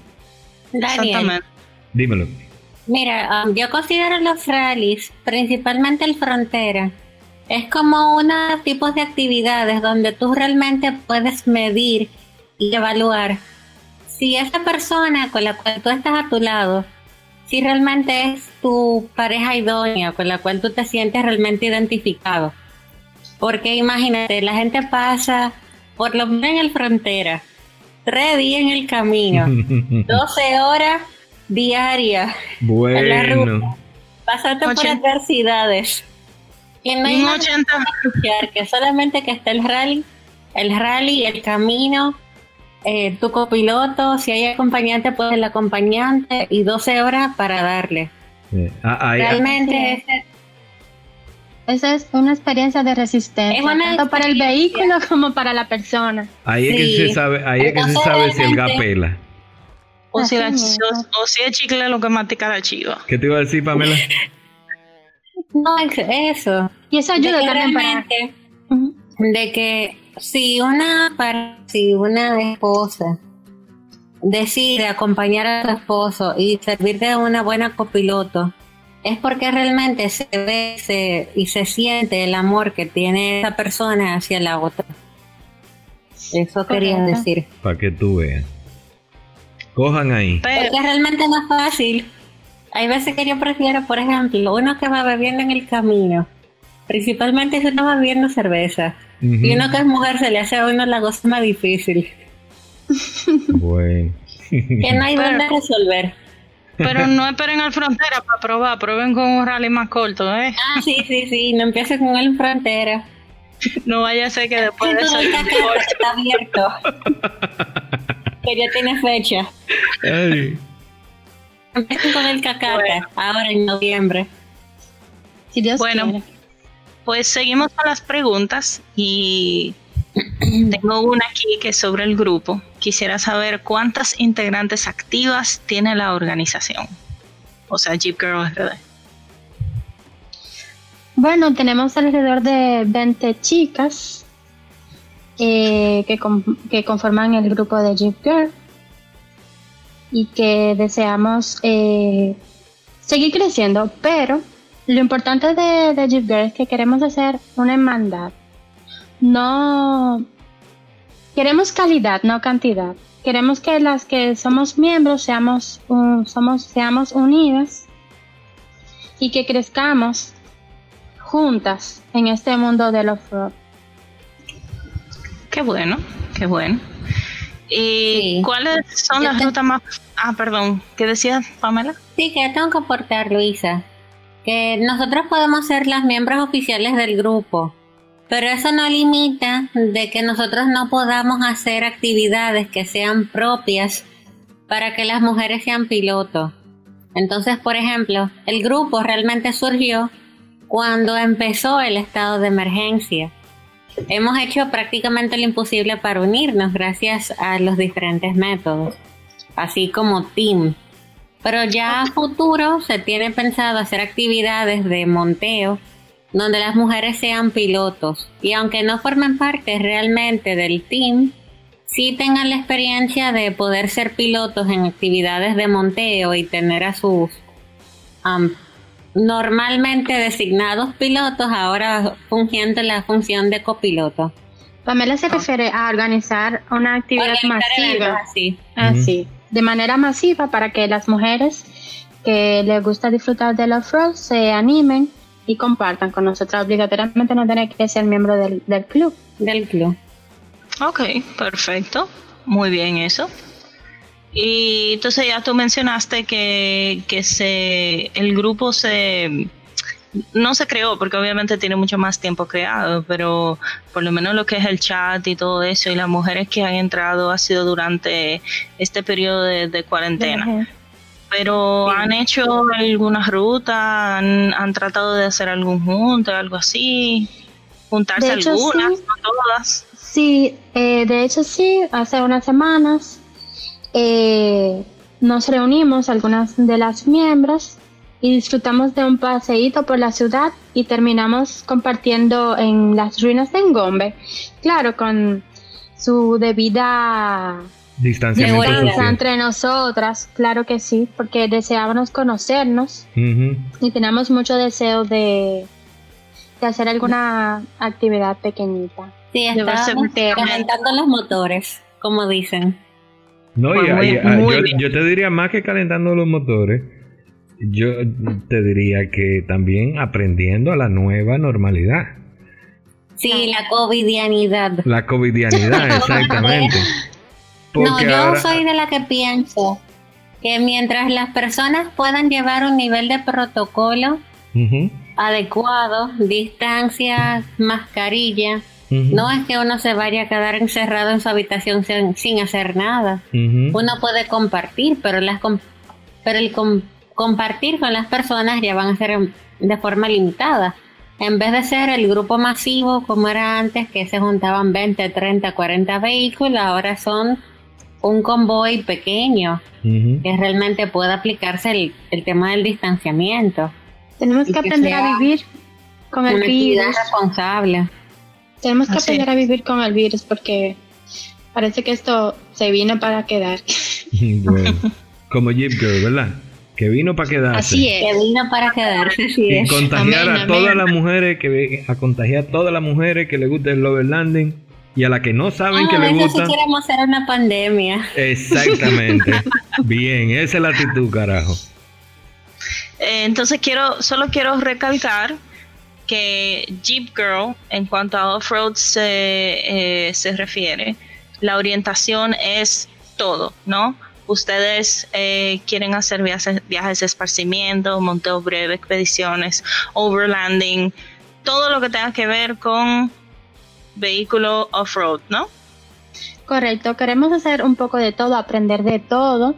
Daniel, dímelo. Mira, um, yo considero los rallies, principalmente el frontera, es como unos tipos de actividades donde tú realmente puedes medir y evaluar si esa persona con la cual tú estás a tu lado, si realmente es tu pareja idónea con la cual tú te sientes realmente identificado. Porque imagínate, la gente pasa por lo menos en el frontera, tres días en el camino, (laughs) 12 horas diarias en la ruta, pasando por adversidades. Y no hay que solamente que esté el rally, el rally, el camino, eh, tu copiloto, si hay acompañante, pues el acompañante y 12 horas para darle. Ah, ah, Realmente esa es una experiencia de resistencia, tanto para el vehículo como para la persona. Ahí es que se sabe, ahí es que se sabe si el gapela. O si, la, o, si el chicle lo que matica la chiva. ¿Qué te iba a decir, Pamela? no, eso. Y eso ayuda también para... De que si una, si una esposa decide acompañar a su esposo y servir de una buena copiloto, es porque realmente se ve y se siente el amor que tiene esa persona hacia la otra. Eso quería decir. Para que tú veas. Cojan ahí. Porque realmente no es fácil. Hay veces que yo prefiero, por ejemplo, uno que va bebiendo en el camino. Principalmente si uno va bebiendo cerveza y uno que es mujer se le hace a uno la cosa más difícil. (laughs) Bueno. que no hay donde resolver. Pero no esperen al frontera para probar, prueben con un rally más corto, ¿eh? Ah, sí, sí, sí, no empiecen con el frontera. No vaya a ser que después de eso... está abierto. que ya tiene fecha. Empiecen con el cacata, ahora en noviembre. Si Dios bueno, pues seguimos con las preguntas y tengo una aquí que es sobre el grupo. Quisiera saber cuántas integrantes activas tiene la organización. O sea, Jeep Girl RD. Bueno, tenemos alrededor de 20 chicas eh, que, que, conforman el grupo de Jeep Girl y que deseamos eh, seguir creciendo, pero lo importante de, de Jeep Girl es que queremos hacer una hermandad no queremos calidad, no cantidad. Queremos que las que somos miembros seamos, somos, seamos unidas y que crezcamos juntas en este mundo de los road Qué bueno, qué bueno. ¿Y cuáles son las rutas más... Ah, perdón, ¿qué decías, Pamela? Sí, que tengo que aportar, Luisa. Que nosotros podemos ser las miembros oficiales del grupo, pero eso no limita de que nosotros no podamos hacer actividades que sean propias para que las mujeres sean pilotos. Entonces, por ejemplo, el grupo realmente surgió cuando empezó el estado de emergencia. Hemos hecho prácticamente lo imposible para unirnos gracias a los diferentes métodos, así como team. Pero ya a futuro se tiene pensado hacer actividades de monteo donde las mujeres sean pilotos y aunque no formen parte realmente del team, sí tengan la experiencia de poder ser pilotos en actividades de monteo y tener a sus normalmente designados pilotos ahora fungiendo la función de copiloto. Pamela se refiere a organizar una actividad masiva. Así. De manera masiva para que las mujeres que les gusta disfrutar del off-road se animen y compartan con nosotros. Obligatoriamente no tienen que ser miembro del, del club. Del club. Ok, perfecto. Muy bien eso. Y entonces ya tú mencionaste que, que se, el grupo se no se creó porque obviamente tiene mucho más tiempo creado, pero por lo menos lo que es el chat y todo eso y las mujeres que han entrado ha sido durante este periodo de, cuarentena. Pero han hecho algunas rutas, han, tratado de hacer algún junto, algo así, juntarse algunas, no todas. Sí, eh, de hecho sí, hace unas semanas eh, nos reunimos algunas de las miembros y disfrutamos de un paseíto por la ciudad y terminamos compartiendo en las ruinas de Engombe, claro, con su debida distanciamiento entre nosotras, claro que sí, porque deseábamos conocernos y tenemos mucho deseo de, de hacer alguna actividad pequeñita. Sí, estábamos calentando los motores, como dicen. No, yo, yo, te diría más que calentando los motores, yo te diría que también aprendiendo a la nueva normalidad. Sí, la covidianidad. La covidianidad, (laughs) exactamente no, yo soy de la que pienso que mientras las personas puedan llevar un nivel de protocolo adecuado, distancia, mascarilla, no es que uno se vaya a quedar encerrado en su habitación sin, hacer nada. Uno puede compartir, pero, las pero el compartir con las personas ya van a ser de forma limitada. En vez de ser el grupo masivo como era antes, que se juntaban 20, 30, 40 vehículos, ahora son un convoy pequeño que realmente pueda aplicarse el, tema del distanciamiento. Tenemos que aprender a vivir con el virus. responsable. Tenemos que aprender a vivir con el virus porque parece que esto se vino para quedar. (laughs) como Jeep Girl, ¿verdad? Que vino para quedarse. Así es. Que vino para quedarse. y contagiar a todas las mujeres que a contagiar a todas las mujeres que le guste el overlanding y a la que no saben que le gusta. Si queremos hacer una pandemia. Exactamente. (laughs) Bien, esa es la actitud, carajo. Eh, entonces quiero, solo quiero recalcar que Jeep Girl, en cuanto a off-road se, eh, se refiere, la orientación es todo, ¿no? Ustedes eh, quieren hacer viajes, viajes de esparcimiento, monteo breve, expediciones, overlanding, todo lo que tenga que ver con vehículo off-road, ¿no? Correcto, queremos hacer un poco de todo, aprender de todo.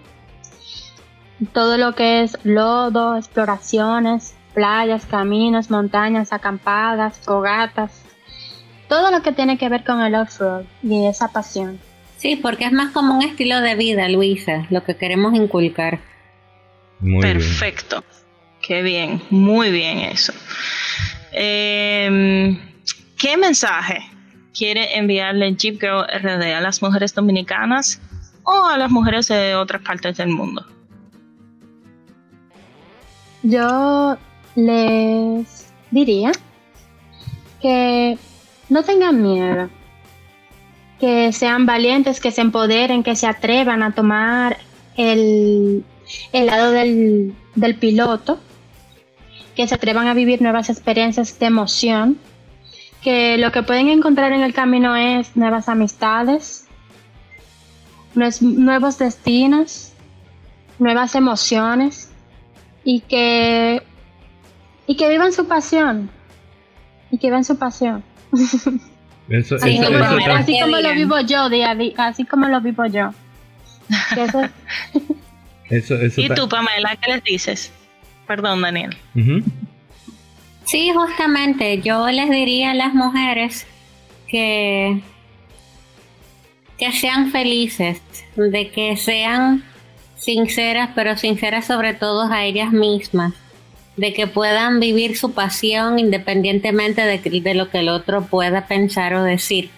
Todo lo que es lodo, exploraciones, playas, caminos, montañas, acampadas, fogatas. Todo lo que tiene que ver con el off-road y esa pasión. Sí, porque es más como un estilo de vida, Luisa, lo que queremos inculcar. Perfecto. Qué bien, muy bien eso. Em, ¿Qué mensaje quiere enviarle Jeep Girl RD a las mujeres dominicanas o a las mujeres de otras partes del mundo? Yo les diría que no tengan miedo, que sean valientes, que se empoderen, que se atrevan a tomar el, el lado del, del piloto, que se atrevan a vivir nuevas experiencias de emoción, que lo que pueden encontrar en el camino es nuevas amistades, nuevos destinos, nuevas emociones y que y que vivan su pasión y que vivan su pasión. (laughs) Eso, así, como, así como lo vivo yo día a día, así como lo vivo yo. Eso, eso, ¿Y tú, Pamela, qué les dices? Perdón, Daniel. Sí, justamente, yo les diría a las mujeres que, que sean felices, de que sean sinceras, pero sinceras sobre todo a ellas mismas, de que puedan vivir su pasión independientemente de, de lo que el otro pueda pensar o decir.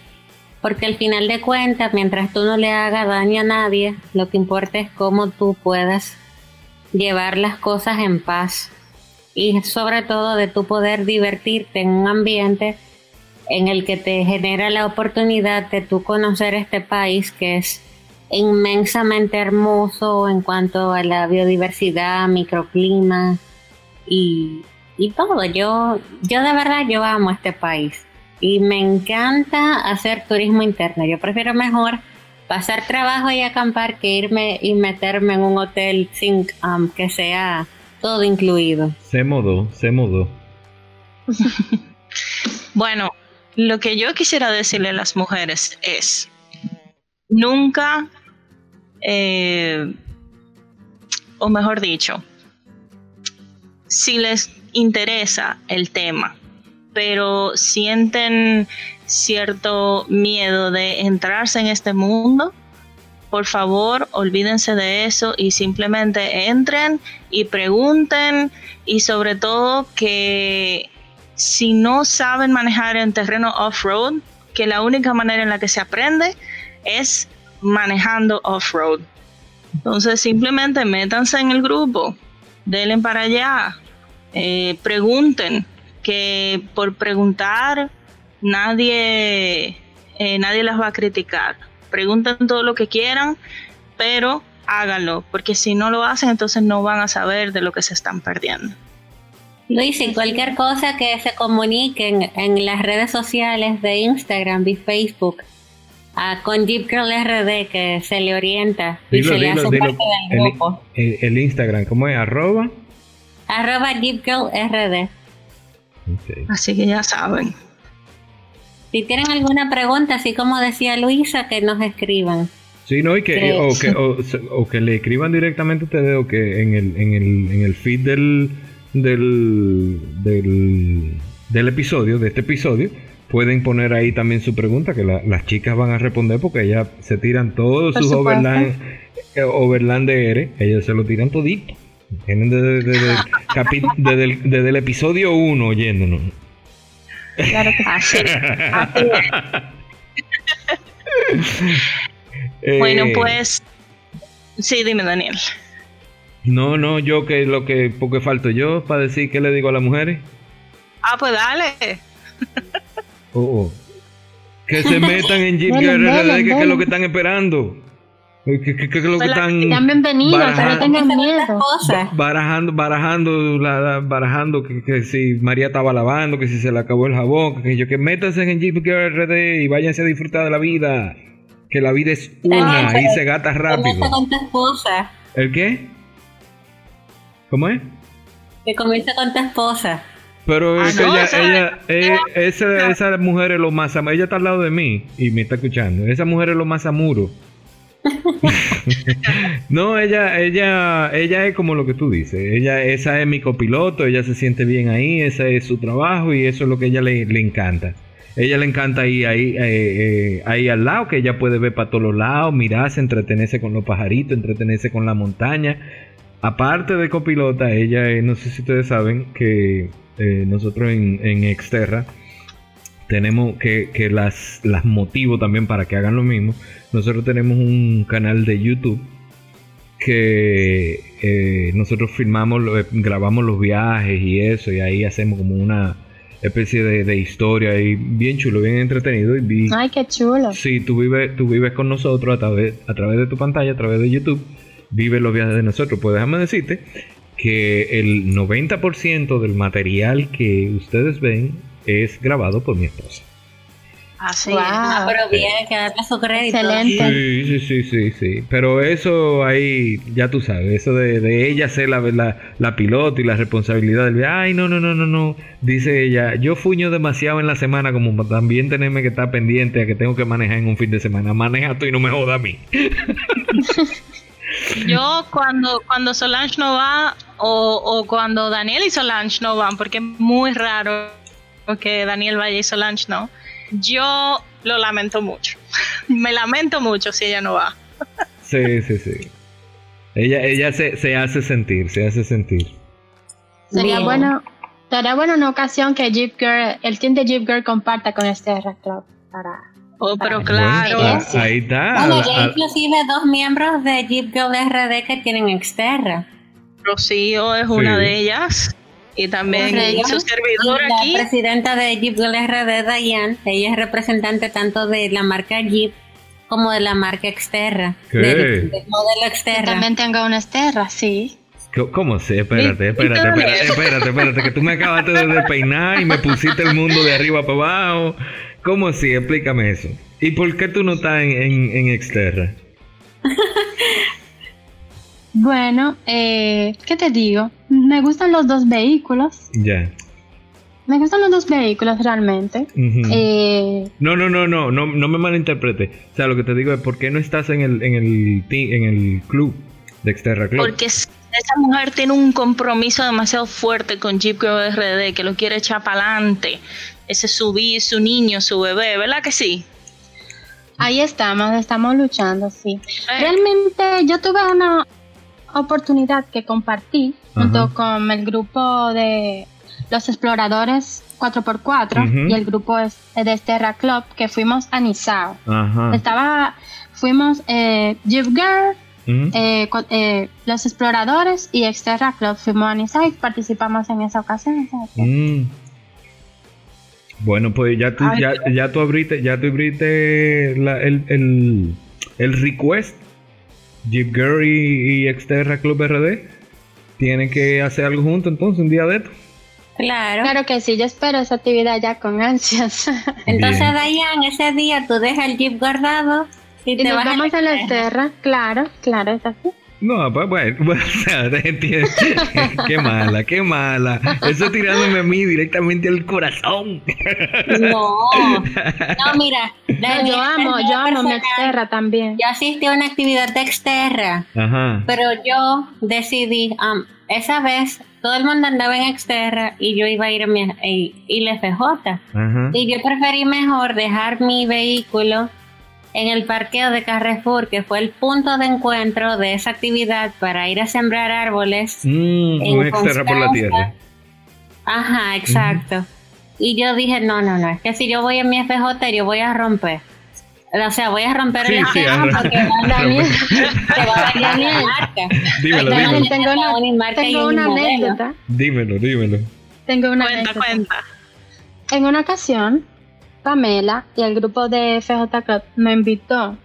Porque al final de cuentas, mientras tú no le hagas daño a nadie, lo que importa es cómo tú puedas llevar las cosas en paz. Y sobre todo de tu poder divertirte en un ambiente en el que te genera la oportunidad de tú conocer este país que es inmensamente hermoso en cuanto a la biodiversidad, microclima, y, todo. Yo, yo de verdad yo amo este país y me encanta hacer turismo interno. Yo prefiero mejor pasar trabajo y acampar que irme y meterme en un hotel sin um, que sea todo incluido. Se mudó, se mudó. (laughs) bueno, lo que yo quisiera decirle a las mujeres es, nunca, eh, o mejor dicho, si les interesa el tema, pero sienten cierto miedo de entrarse en este mundo, por favor olvídense de eso y simplemente entren y pregunten y sobre todo que si no saben manejar en terreno off-road, que la única manera en la que se aprende es manejando off-road. Entonces simplemente métanse en el grupo, denle para allá, eh, pregunten, que por preguntar nadie, eh, nadie las va a criticar. Pregunten todo lo que quieran, pero háganlo, porque si no lo hacen, entonces no van a saber de lo que se están perdiendo. Luis, y cualquier cosa que se comuniquen en las redes sociales de Instagram y Facebook a con Deep Girl RD que se le orienta y se le hace parte del grupo. El, Instagram, ¿cómo es? Arroba. Arroba Deep Girl RD. Así que ya saben. Si tienen alguna pregunta, así como decía Luisa, que nos escriban. Sí, no, y que, o, que o, que le escriban directamente a ustedes o que en el, en el, en el feed del, del, del, episodio, de este episodio, pueden poner ahí también su pregunta, que las chicas van a responder porque ellas se tiran todos sus overland, eh, overland de R, ellas se lo tiran todito. Vienen desde, desde (laughs) el episodio 1 oyéndonos. Claro que sí. (laughs) bueno, eh, pues. Sí, dime, Daniel. No, no, yo que lo que. Porque falto yo para decir qué le digo a las mujeres. Ah, pues dale. Oh, oh. Que se (laughs) metan en Jeep que, que es lo que están esperando. ¿Qué, qué, qué es lo que están bienvenidos, no tengan miedo. Barajando, barajando, la, barajando que, que, si María estaba lavando, que si se le acabó el jabón, que yo que métanse en Jeep RD y váyanse a disfrutar de la vida. que la vida es una y se gata rápido. con tu esposa. ¿El qué? ¿Cómo es? Que comienza con tu esposa. Pero es Ah, que no, ella, esa- ella, eh, esa, esa mujer es lo más am- ella está al lado de mí y me está escuchando. Esa mujer es lo más amuro. (laughs) no, ella, ella, ella es como lo que tú dices. Ella, esa es mi copiloto, ella se siente bien ahí, ese es su trabajo y eso es lo que ella le, le encanta. Ella le encanta ir ahí, eh, eh, ahí al lado, que ella puede ver para todos los lados, mirarse, entretenerse con los pajaritos, entretenerse con la montaña. Aparte de copilota, ella, eh, no sé si ustedes saben que eh, nosotros en, en Exterra tenemos que, que las, las motivo también para que hagan lo mismo. Nosotros tenemos un canal de YouTube que eh, nosotros filmamos, eh, grabamos los viajes y eso, y ahí hacemos como una especie de, de historia y bien chulo, bien entretenido. Y, vi- Ay, qué chulo. Sí, tú vives, tú vives con nosotros a través, a través de tu pantalla, a través de YouTube, vives los viajes de nosotros. Pues déjame decirte que el 90% del material que ustedes ven es grabado por mi esposa. Así Wow. Ah, pero bien, que darle su crédito. Excelente. Sí, sí, sí, sí, sí. Pero eso ahí, ya tú sabes, eso de, de ella ser la, la, la piloto y la responsabilidad del viaje. Ay, no, no, no, no, no. Dice ella, yo fuño demasiado en la semana como para también tenerme que estar pendiente a que tengo que manejar en un fin de semana. Maneja tú y no me joda a mí. (laughs) Yo cuando, cuando Solange no va o, o cuando Daniel y Solange no van, porque es muy raro que Daniel vaya y Solange no, yo lo lamento mucho. (laughs) Me lamento mucho si ella no va. Sí, sí, sí. Ella, ella se, se hace sentir, se hace sentir. Sería Bien. bueno, sería bueno una ocasión que Jeep Girl, el team de Jeep Girl comparta con este Club para Oh, pero claro. Bueno, Sí. ahí está. Bueno, A- ya a- inclusive dos miembros de Jeep Girl RD que tienen Exterra. Rocío es una Sí. de ellas. Y también su servidor Y aquí. La presidenta de Jeep Girl RD, Diane, ella es representante tanto de la marca Jeep como de la marca Exterra. ¿Qué? Del, del modelo Yo Exterra. también tengo una Esterra, sí. ¿Cómo sé? Espérate, ¿Y- y espérate, espérate, espérate, espérate, que tú me acabaste de despeinar y me pusiste el mundo de arriba para abajo. ¿Cómo así? Explícame eso. ¿Y por qué tú no estás en, en, en Exterra? (laughs) Bueno, eh, ¿qué te digo? Me gustan los dos vehículos. Ya. Me gustan los dos vehículos realmente. Eh, No, no, no, no, no, no me malinterprete. O sea, lo que te digo es, ¿por qué no estás en el, en el, en el club de Exterra Club? Porque esa mujer tiene un compromiso demasiado fuerte con Jeep RD que lo quiere echar para adelante. Ese es su, vi- su niño, su bebé, ¿verdad que sí? ahí estamos, estamos luchando, sí. Eh, Realmente yo tuve una oportunidad que compartí junto con el grupo de los exploradores 4x4 Ujú. y el grupo es- de Esterra Club que fuimos a Nizao. Estaba, fuimos eh, Jeep Girl, eh, eh, los exploradores y Exterra Club fuimos a Nizao y participamos en esa ocasión. Mm. Bueno, pues ya tú, Ay, ya, ya tú abriste, ya tú abriste la- el, el, el request. Jeep Girl y, y Exterra Club RD. Tienen que hacer algo juntos entonces, un día de esto. Claro. Claro que sí, yo espero esa actividad ya con ansias. (laughs) Entonces. Diane, ese día tú dejas el Jeep guardado y, y te nos vas vamos a la. Exterra, claro, claro, es así. No, pues bueno, (laughs) bueno, (laughs) qué mala, qué mala. Eso tirándome a mí directamente al corazón. No, (laughs) no, mira, No, yo amo, yo amo mi Exterra también. Yo asistí a una actividad de Exterra, Ajá. pero yo decidí, um, esa vez todo el mundo andaba en Exterra y yo iba a ir a mi y, y la FJ. Ajá. Y yo preferí mejor dejar mi vehículo en el parqueo de Carrefour, que fue el punto de encuentro de esa actividad para ir a sembrar árboles. Mm, en un Exterra por la tierra. Ajá, exacto. Y yo dije, no, no, no, es que si yo voy en mi FJ, yo voy a romper. O sea, voy a romper Sí, el sí, porque (laughs) va a te va a dañar marca. Dímelo, dímelo. tengo una, Unimarca y tengo una anécdota. Dímelo, dímelo. Tengo una cuenta, anécdota. cuenta. En una ocasión, Pamela y el grupo de FJ Club me invitó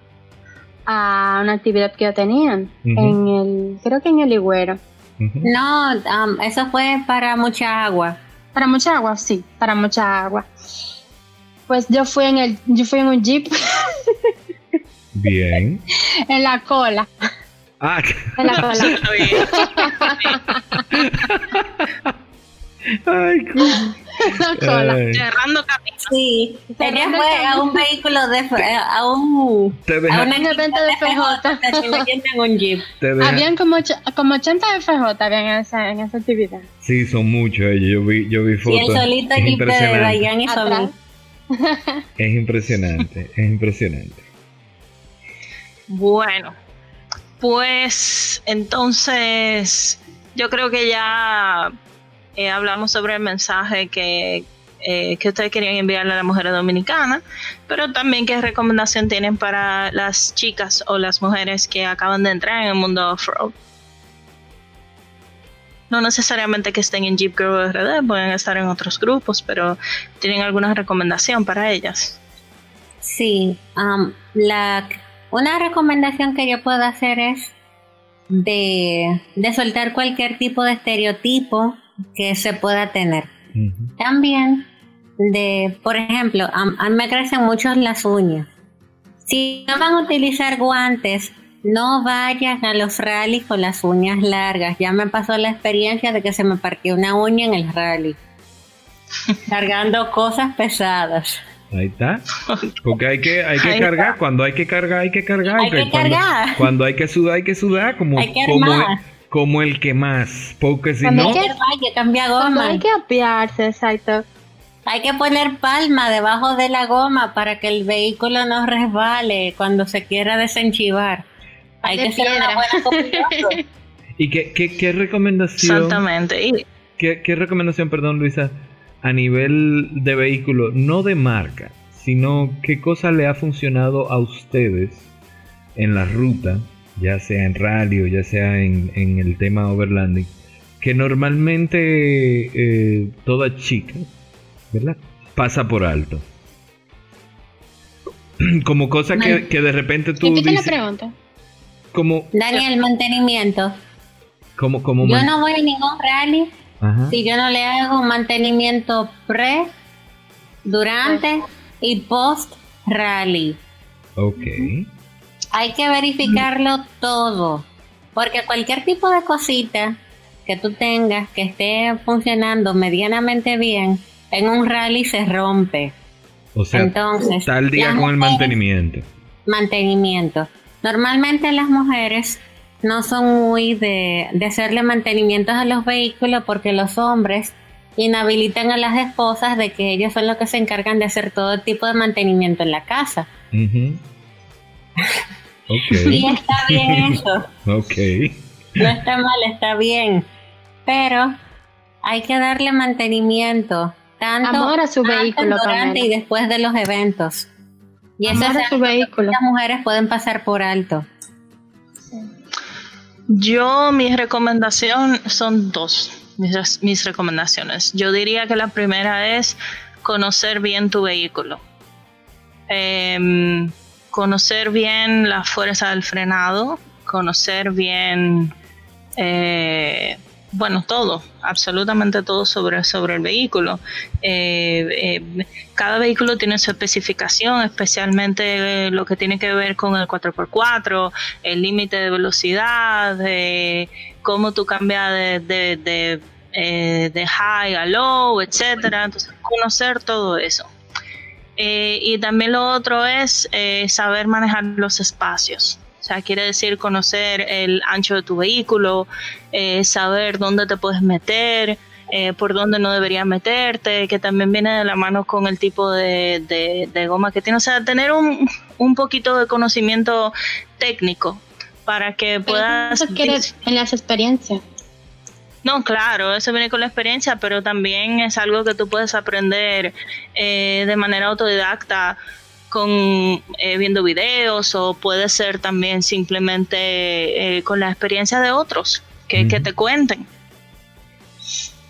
a una actividad que yo tenían en el, creo que en el Higüero. Ujú. No, um, eso fue para mucha agua. Para mucha agua, sí, para mucha agua. Pues yo fui en el, yo fui en un jeep Bien. (laughs) En la cola. Ah, (laughs) En la cola. (laughs) ay, cool. (laughs) Cerrando camino. Sí, el a un vehículo de a un te a deja, una Un evento de FJ. FJ en un jeep. (laughs) te deja- Habían como, como 80 FJ habían en esa, en esa actividad. Sí, son muchos ellos. Yo vi, yo vi Y fotos. el solito jeep de. Dayan y. Somi. (laughs) Es impresionante, es impresionante. Bueno, pues entonces yo creo que ya eh, hablamos sobre el mensaje que, eh, que ustedes querían enviarle a las mujeres dominicanas, pero también qué recomendación tienen para las chicas o las mujeres que acaban de entrar en el mundo off-road. No necesariamente que estén en Jeep Girl RD, pueden estar en otros grupos, pero tienen alguna recomendación para ellas. Sí, la, una recomendación que yo puedo hacer es de soltar cualquier tipo de estereotipo que se pueda tener. También de, por ejemplo, a, a mí me crecen mucho las uñas. Si no van a utilizar guantes, no vayan a los rallies con las uñas largas. Ya me pasó la experiencia de que se me partió una uña en el rally. (laughs) cargando cosas pesadas. Ahí está. Porque hay que, hay que cargar. Cuando hay que cargar, hay que cargar. Hay que cuando, cargar. cuando hay que sudar, hay que sudar. Como, Hay que como. Como el que más. Porque si Cuando no. hay que- Hay que cambiar goma. hay que apiarse, exacto. Hay que poner palma debajo de la goma para que el vehículo no resbale cuando se quiera desenchivar. Hay De que ser una buena. (laughs) ¿Y qué, qué, qué recomendación? Exactamente. Y ¿Qué, qué recomendación, perdón, Luisa, a nivel de vehículo, no de marca, sino qué cosa le ha funcionado a ustedes en la ruta, ya sea en rally o ya sea en, en el tema overlanding, que normalmente eh, toda chica, ¿verdad? Pasa por alto. (clears throat) Como cosa que, que de repente tú Repite la dices, pregunta. como, Daniel, mantenimiento. como, como, Yo man- no voy a ningún rally Ajá. si yo no le hago mantenimiento pre, durante y post rally. Ok. Hay que verificarlo todo, porque cualquier tipo de cosita que tú tengas que esté funcionando medianamente bien, en un rally se rompe. O sea, Entonces, está al día con el mantenimiento. mantenimiento. Normalmente las mujeres no son muy de, de hacerle mantenimientos a los vehículos porque los hombres inhabilitan a las esposas de que ellos son los que se encargan de hacer todo tipo de mantenimiento en la casa. (laughs) Y Ok, (laughs) está (laughs) bien eso, ok. no está mal, está bien. Pero hay que darle mantenimiento tanto Amor a su vehículo, durante Pamela. y después de los eventos. Y eso Amor es a su vehículo. Las mujeres pueden pasar por alto. Yo, mi recomendación son dos, mis, mis recomendaciones. Yo diría que la primera es conocer bien tu vehículo. Em, conocer bien la fuerza del frenado, conocer bien, eh, bueno, todo, absolutamente todo sobre, sobre el vehículo. Eh, eh, cada vehículo tiene su especificación, especialmente eh, lo que tiene que ver con el 4x4, el límite de velocidad, cómo tú cambias de, de, de, de high a low, etcétera. Entonces, conocer todo eso. Eh, y también lo otro es eh, saber manejar los espacios. O sea, quiere decir conocer el ancho de tu vehículo, eh, saber dónde te puedes meter, eh, por dónde no deberías meterte, que también viene de la mano con el tipo de, de- de goma que tienes. O sea, tener un, un poquito de conocimiento técnico para que Pero puedas... eso quiere en las experiencias. No, claro, eso viene con la experiencia, pero también es algo que tú puedes aprender eh, de manera autodidacta con eh, viendo videos o puede ser también simplemente eh, con la experiencia de otros que, que te cuenten.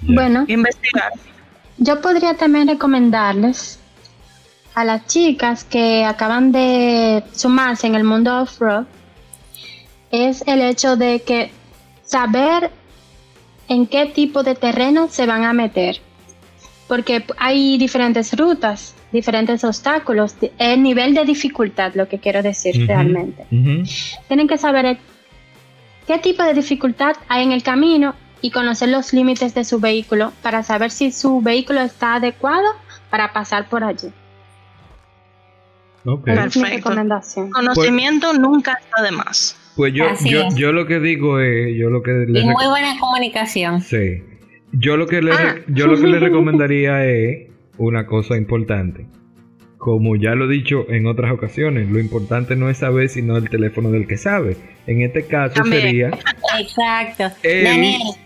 Bueno, Investigar. yo podría también recomendarles a las chicas que acaban de sumarse en el mundo off-road es el hecho de que saber en qué tipo de terreno se van a meter. Porque hay diferentes rutas. diferentes obstáculos, el nivel de dificultad, lo que quiero decir realmente. Tienen que saber qué tipo de dificultad hay en el camino y conocer los límites de su vehículo para saber si su vehículo está adecuado para pasar por allí. Ok. Esa es mi Perfecto. recomendación. Conocimiento nunca está de más. Pues yo, yo, yo lo que digo es, yo lo que le Y muy buena comunicación. Sí. Yo lo que le, Ah. yo lo que le (laughs) recomendaría es una cosa importante. Como ya lo he dicho en otras ocasiones, lo importante no es saber sino el teléfono del que sabe. En este caso También. sería (laughs) Exacto. el,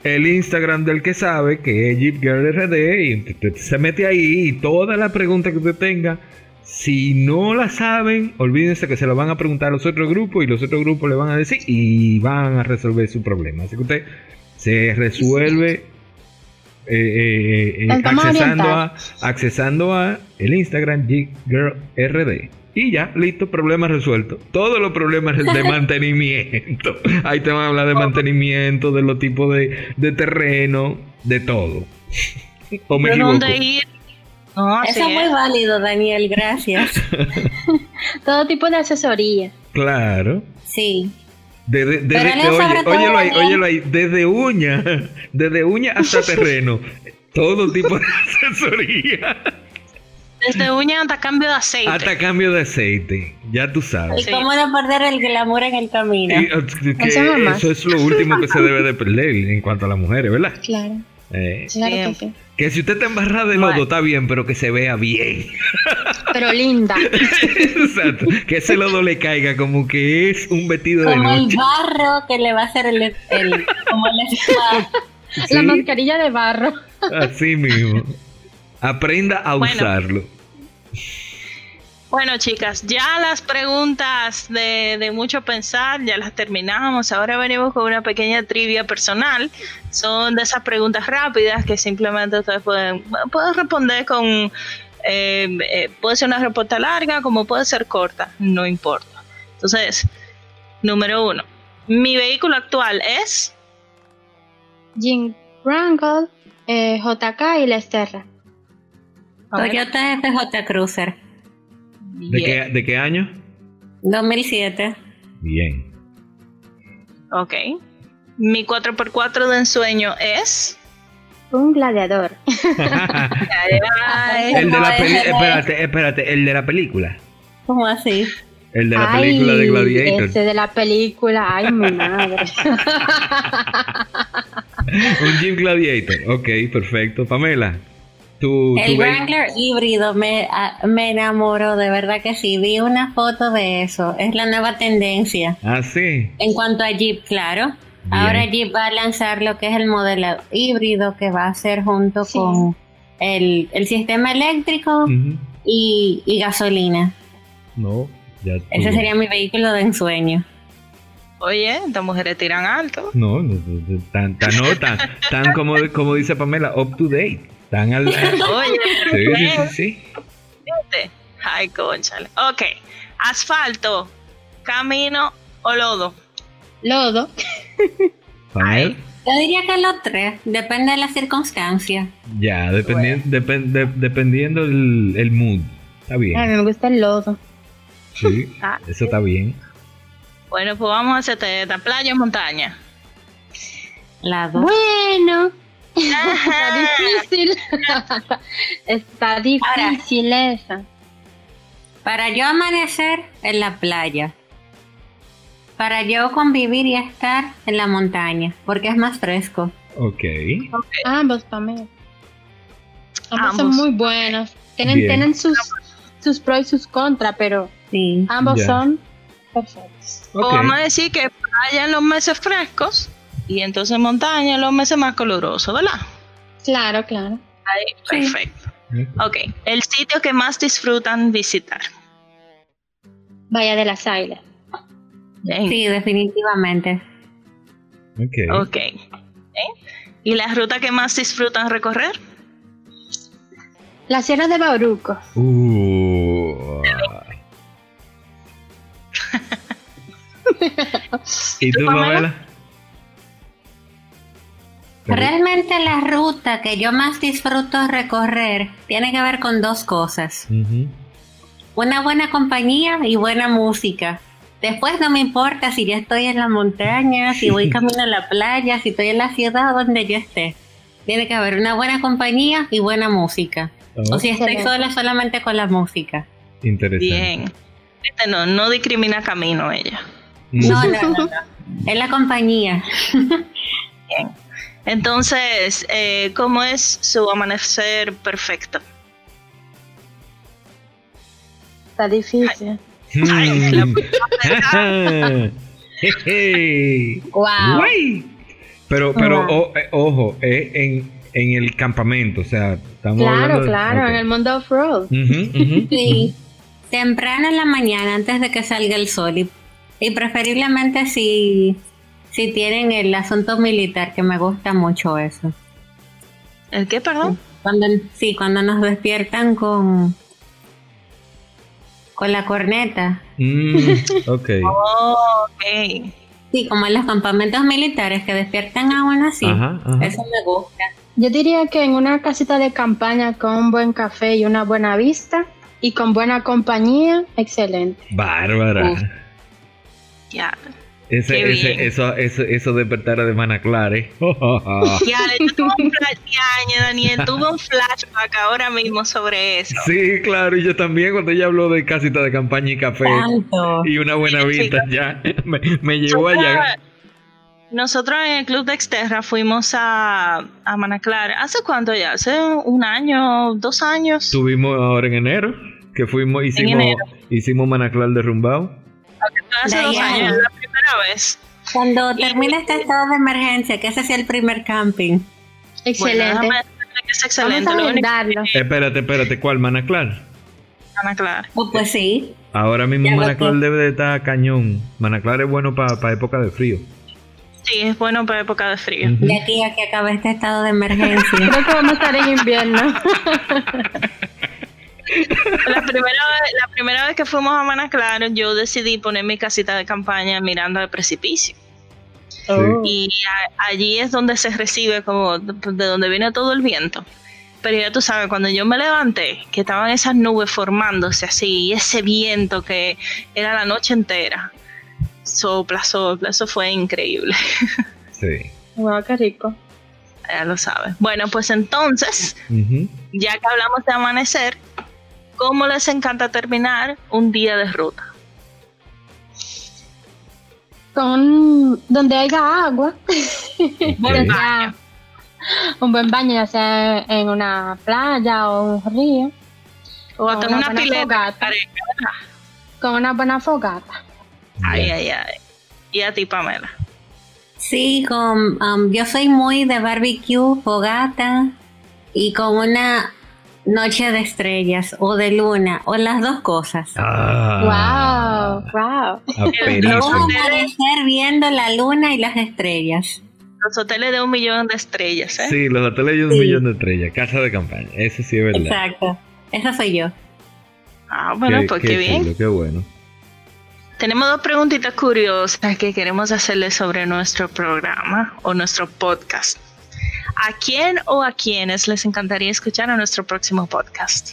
el Instagram del que sabe, que es Jeep Girl RD, y usted se mete ahí y todas las preguntas que usted tenga, si no la saben, olvídense que se lo van a preguntar a los otros grupos y los otros grupos le van a decir y van a resolver su problema. Así que usted se resuelve eh, eh, eh, accesando, a, accesando a el Instagram Jeep Girl RD. Y ya, listo, problema resuelto. Todos los problemas de (laughs) mantenimiento. Ahí te van a hablar de mantenimiento, de los tipos de, de terreno, de todo. ¿O me ¿De equivoco? dónde ir? No, eso es muy es. válido, Daniel, gracias. (laughs) (laughs) Todo tipo de asesoría. Claro. Sí. Desde, desde- Leo, oye, óyelo ahí, óyelo ahí, desde uña, (laughs) desde uña hasta terreno, todo tipo de asesoría, Desde uña hasta cambio de aceite. hasta cambio de aceite, ya tú ¿Y sabes. Sí. cómo no perder el glamour en el camino? Y, eh, que Eso eso es lo último que se debe de perder en cuanto a las mujeres, ¿verdad? Claro, Eh, claro que Siempre. sí. que si usted está embarrada de lodo, Bueno. está bien, pero que se vea bien. (laughs) Pero linda. (laughs) Exacto. Que ese lodo le caiga como que es un vestido de Como el noche. barro que le va a hacer el, el como el spa. (laughs) La Sí, mascarilla de barro. así mismo. Aprenda a Bueno. usarlo. Bueno, chicas, ya las preguntas de, de mucho pensar ya las terminamos. Ahora venimos con una pequeña trivia personal. Son de esas preguntas rápidas que simplemente ustedes pueden, pueden responder con. eh, eh, puede ser una respuesta larga, como puede ser corta, no importa. Entonces, número uno: Mi vehículo actual es. Jean Wrangler, eh, JK y Lesterra. A ver, Toyota FJ Cruiser ¿De qué, ¿De qué año? 2007. Bien. Ok. Mi 4x4 de ensueño es. Un gladiador. (laughs) El de la espérate, espérate, el de la película. ¿Cómo así? El de la Ay, película de Gladiator. Ese de la película. Ay, mi madre. (laughs) Un Jeep Gladiator. Ok, perfecto. Pamela, El Wrangler híbrido me, a- me enamoró, de verdad que sí. Vi una foto de eso. Es la nueva tendencia. Ah, sí. En cuanto a Jeep, claro. Bien. Ahora Jeep va a lanzar lo que es el modelo híbrido que va a ser junto Sí. con el, el sistema eléctrico y, y gasolina. No, ya. Ese sería mi vehículo de ensueño. Oye, estas mujeres tiran alto. No, no, no, no, tan, tan, no, tan, tan como, como dice Pamela, up to date. Tan al. (laughs) Oye, sí, sí. Ay, conchale. Ok. Asfalto, camino o lodo. Lodo. Pamela. Yo diría que los tres, depende de la circunstancia. Ya, dependiendo, depen- de- dependiendo el, el mood. Está A mí bien. me gusta el lodo. Sí, (laughs) Ah, eso está bien. Bueno, pues vamos a hacerte esta playa o montaña. Las dos. Bueno. Está difícil. (laughs) Está difícil esa. Para yo amanecer en la playa. Para yo convivir y estar en la montaña, porque es más fresco. Ok. Ambos, Pamela. Ambos, son muy buenos. Tienen, Bien. tienen sus, sus pros y sus contras, pero Sí. ambos son perfectos. O Ok. vamos a decir que playa en los meses frescos y entonces montaña los meses más calurosos, ¿verdad? Claro, claro. Ahí, Sí. perfecto. Ok, el sitio que más disfrutan visitar. Vaya de las Águilas. Sí, definitivamente. Ok. Ok. ¿Eh? ¿Y la ruta que más disfrutan recorrer? La Sierra de Bauruco. Uh. (laughs) ¿Y tú, Pamela? Realmente la ruta que yo más disfruto recorrer tiene que ver con dos cosas. Una buena compañía y buena música. Después no me importa si ya estoy en la montaña, si voy camino a la playa, si estoy en la ciudad donde yo esté. Tiene que haber una buena compañía y buena música. O si estoy sola, solamente con la música. Interesante. Bien. Este no, no discrimina camino ella. No, no, no, no. Es la compañía. (laughs) Bien. Entonces, eh, ¿cómo es su amanecer perfecto? Está difícil. Ay, la- (laughs) Wow. Pero, pero Wow. o- eh, ojo, es en, en el campamento, o sea, estamos Claro, hablando de- claro, en el mundo off-road. Sí. Temprano en la mañana, antes de que salga el sol. Y, y preferiblemente si, si tienen el asunto militar, que me gusta mucho eso. ¿El qué, perdón? Cuando, sí, cuando nos despiertan con, con la corneta. Mm, ok. (laughs) Oh, ok. Sí, como en los campamentos militares que despiertan a uno así. Ajá, ajá. Eso me gusta. Yo diría que en una casita de campaña con un buen café y una buena vista y con buena compañía, excelente. Bárbara. Uf. Ya. Ese, ese, eso, eso, eso despertar de Mana Clara, ¿eh? (laughs) Ya, yo tuve un flash, ya, Daniel, tuve un flashback ahora mismo sobre eso. sí, claro, y yo también cuando ella habló de casita de campaña y café Tanto. y una buena Sí, vista, ya (laughs) me, me llevó allá. Nosotros en el Club de Exterra fuimos a, a Manaclar. ¿Hace cuánto ya? ¿Hace un año, dos años? Estuvimos ahora en enero, que fuimos, hicimos, enero. hicimos Manaclar derrumbado. Hace dos años, la primera vez. Cuando termine este estado de emergencia, que ese sea el primer camping. Bueno, Excelente. que es excelente. Vamos a agendarlo. Espérate, espérate, ¿cuál Manaclar? que Manaclar. Oh, pues sí. Ahora mismo Ya Manaclar debe de estar cañón. Manaclar es bueno para época de frío. Sí, es bueno para época de frío. Ujú. De aquí a que acabe este estado de emergencia. (laughs) Creo que vamos a estar en invierno. (laughs) La primera, vez, la primera vez que fuimos a Manaclar, yo decidí poner mi casita de campaña mirando al precipicio. Oh. Y a- allí es donde se recibe como de donde viene todo el viento. Pero ya tú sabes, cuando yo me levanté, que estaban esas nubes formándose así, y ese viento que era la noche entera, sopla, sopla, eso fue increíble. (laughs) Sí. Wow, qué rico. ya lo sabes. Bueno, pues entonces, ya que hablamos de amanecer, ¿cómo les encanta terminar un día de ruta? Con donde haya agua. Buen Ya baño. un buen baño, ya sea en una playa o un río. O hasta Una pileta. fogata. Con una buena fogata. Ay, ay, ay. Y a ti, Pamela. Sí, con, um, yo soy muy de barbecue, fogata y con una noche de estrellas o de luna o las dos cosas. Ah, Wow, wow. Vamos a amanecer viendo la luna y las estrellas. Los hoteles de un millón de estrellas, ¿eh? Sí, los hoteles de un Sí. millón de estrellas. Casa de campaña. Eso sí es verdad. Exacto. Esa soy yo. Ah, bueno, pues qué, bien. chulo, qué bueno. Tenemos dos preguntitas curiosas que queremos hacerle sobre nuestro programa o nuestro podcast. ¿A quién o a quiénes les encantaría escuchar a nuestro próximo podcast?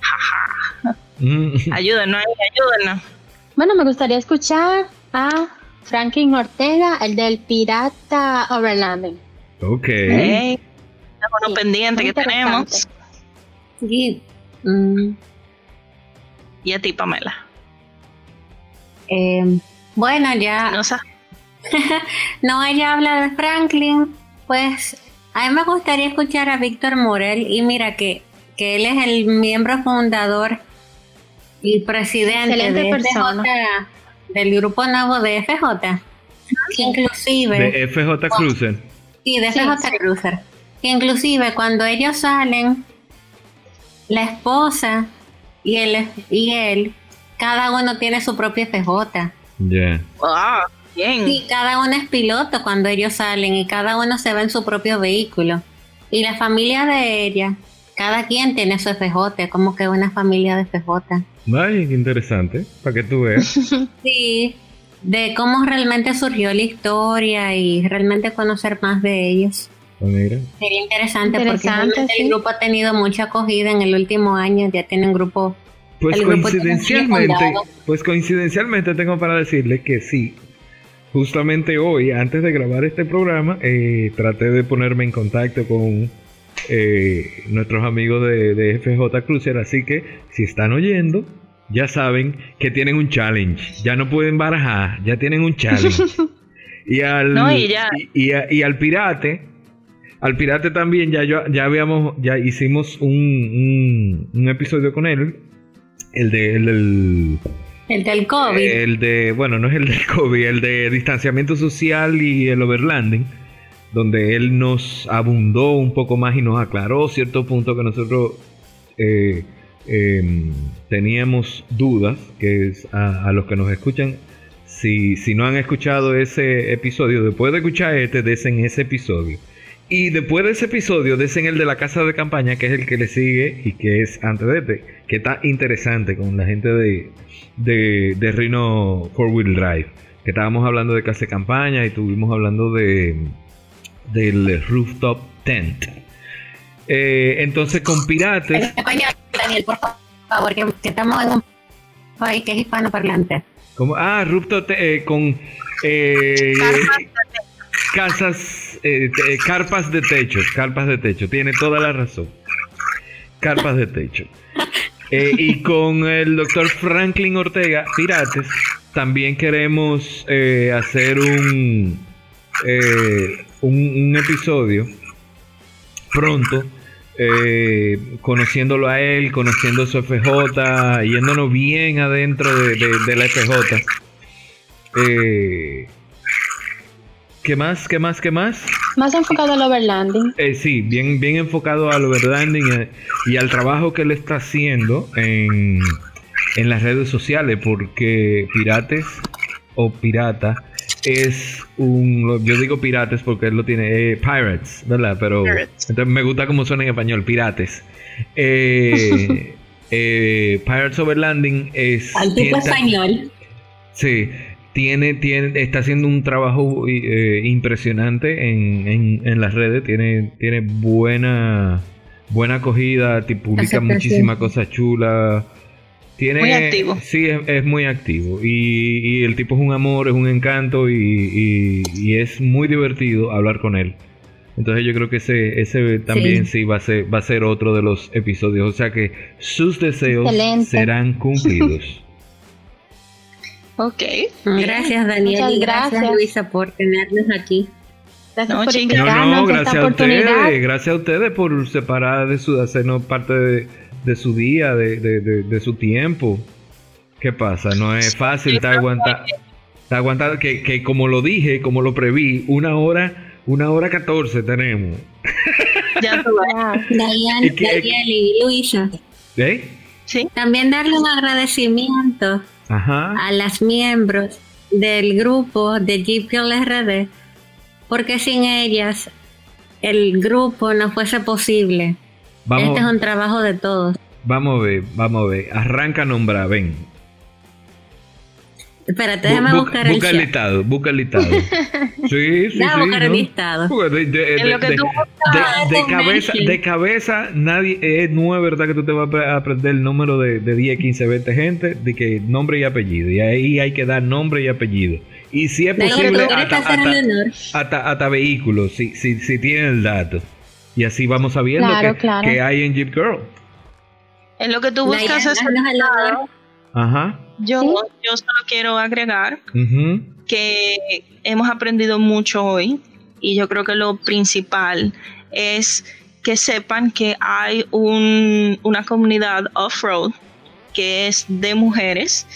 Jaja. Mm, (laughs) Ayúdenos, ayúdenos. Bueno, me gustaría escuchar a Franklin Ortega, el del pirata Overlanding. ok. Ey, es uno Sí, pendiente que tenemos. Sí. Mm, Y a ti, Pamela. eh, bueno, ya. No sé. (laughs) No, ella habla de Franklin, pues a mí me gustaría escuchar a Víctor Morel y mira que, que él es el miembro fundador y presidente Excelente de persona. FJ, del grupo nuevo de FJ, que inclusive, De FJ Cruiser. sí, de FJ sí. Cruiser, que inclusive cuando ellos salen, la esposa y él, y él, cada uno tiene su propio FJ. Ya. Wow, bien. Sí, cada uno es piloto cuando ellos salen y cada uno se va en su propio vehículo. Y la familia de ella, cada quien tiene su FJ, como que una familia de FJ. Ay, qué interesante. Para que tú veas. (laughs) Sí, de cómo realmente surgió la historia y realmente conocer más de ellos. Pues Sería interesante, porque el grupo ha tenido mucha acogida en el último año, ya tienen grupo pues coincidencialmente, pues coincidencialmente tengo para decirle que sí. Justamente hoy, antes de grabar este programa, eh, traté de ponerme en contacto con eh, nuestros amigos de, de, FJ Cruiser, así que si están oyendo, ya saben que tienen un challenge. Ya no pueden barajar, ya tienen un challenge. (laughs) y al, y, al pirate, al pirate también ya yo, ya habíamos, ya hicimos un, un episodio con él el de el del el del COVID. El de, bueno, no es el del (laughs) COVID, el de distanciamiento social y el overlanding, donde él nos abundó un poco más y nos aclaró ciertos puntos que nosotros eh, em, teníamos dudas, que es a, los que nos escuchan, si, si no han escuchado ese episodio, después de escuchar este, desen ese episodio. Y después de ese episodio, desen el de la casa de campaña, que es el que le sigue y que es antes de este, que está interesante con la gente de, de, de Rhino 4 Drive. Que estábamos hablando de casa de campaña y estuvimos hablando de del rooftop tent. Eh, entonces con pirates. Daniel, por favor, que, estamos en un país que es hispanoparlante. Como, ah, rooftop eh, con eh, casas eh, eh, carpas de techo, carpas de techo, tiene toda la razón. Carpas de techo. Eh, y con el doctor Franklin Ortega, Pirates, también queremos hacer un, un, episodio pronto, conociéndolo a él, conociendo su FJ, yéndonos bien adentro de, la FJ. Eh, ¿Qué más? ¿Qué más? ¿Qué más? Más enfocado al overlanding. Eh, sí, bien, bien enfocado al overlanding eh, y al trabajo que él está haciendo en, las redes sociales, porque Pirates o Pirata es un. Yo digo Pirates porque él lo tiene. Eh, pirates, ¿verdad? Pero. Entonces me gusta cómo suena en español, Pirates. (laughs) Pirates Overlanding es. Al tipo español. Sí, tiene, tiene, está haciendo un trabajo eh, impresionante en, en, las redes, tiene, tiene buena, buena acogida, publica muchísimas cosas chulas. Tiene, muy activo. Sí, es, muy activo. Y, el tipo es un amor, es un encanto y, es muy divertido hablar con él. Entonces yo creo que ese, ese también sí. va, a ser, va a ser otro de los episodios. O sea que sus deseos serán cumplidos. (laughs) Ok. Gracias, Daniel. y gracias, Luisa, por tenernos aquí. Gracias no, por no, gracias a ustedes. Gracias a ustedes por separar de su, hacernos parte de, su día, de, su tiempo. ¿Qué pasa? No es fácil estar aguantando. Aguantar que, que como lo dije, como lo preví, una hora, una hora catorce tenemos. (laughs) Ya tú Daniel y Luisa. ¿Eh? Sí. También darle un agradecimiento a las miembros del grupo de Jeep Girl RD, porque sin ellas el grupo no fuese posible. este es un trabajo de todos. Vamos a ver, vamos a ver. Arranca a nombrar, ven. Espérate, déjame buscar el Busca el listado, busca el listado. Sí, sí, sí. buscar el listado. De, cabeza, de cabeza, nadie, eh, no es verdad que tú te vas a aprender el número de, de 10, 15, 20 gente, de que nombre y apellido. Y ahí hay que dar nombre y apellido. Y si es posible, hasta, hasta, vehículos, si, si, si tienen el dato. Y así vamos sabiendo que, hay en Jeep Girl. En lo que tú buscas es el Ajá. Yo, yo solo quiero agregar que hemos aprendido mucho hoy y yo creo que lo principal es que sepan que hay una comunidad off-road que es de mujeres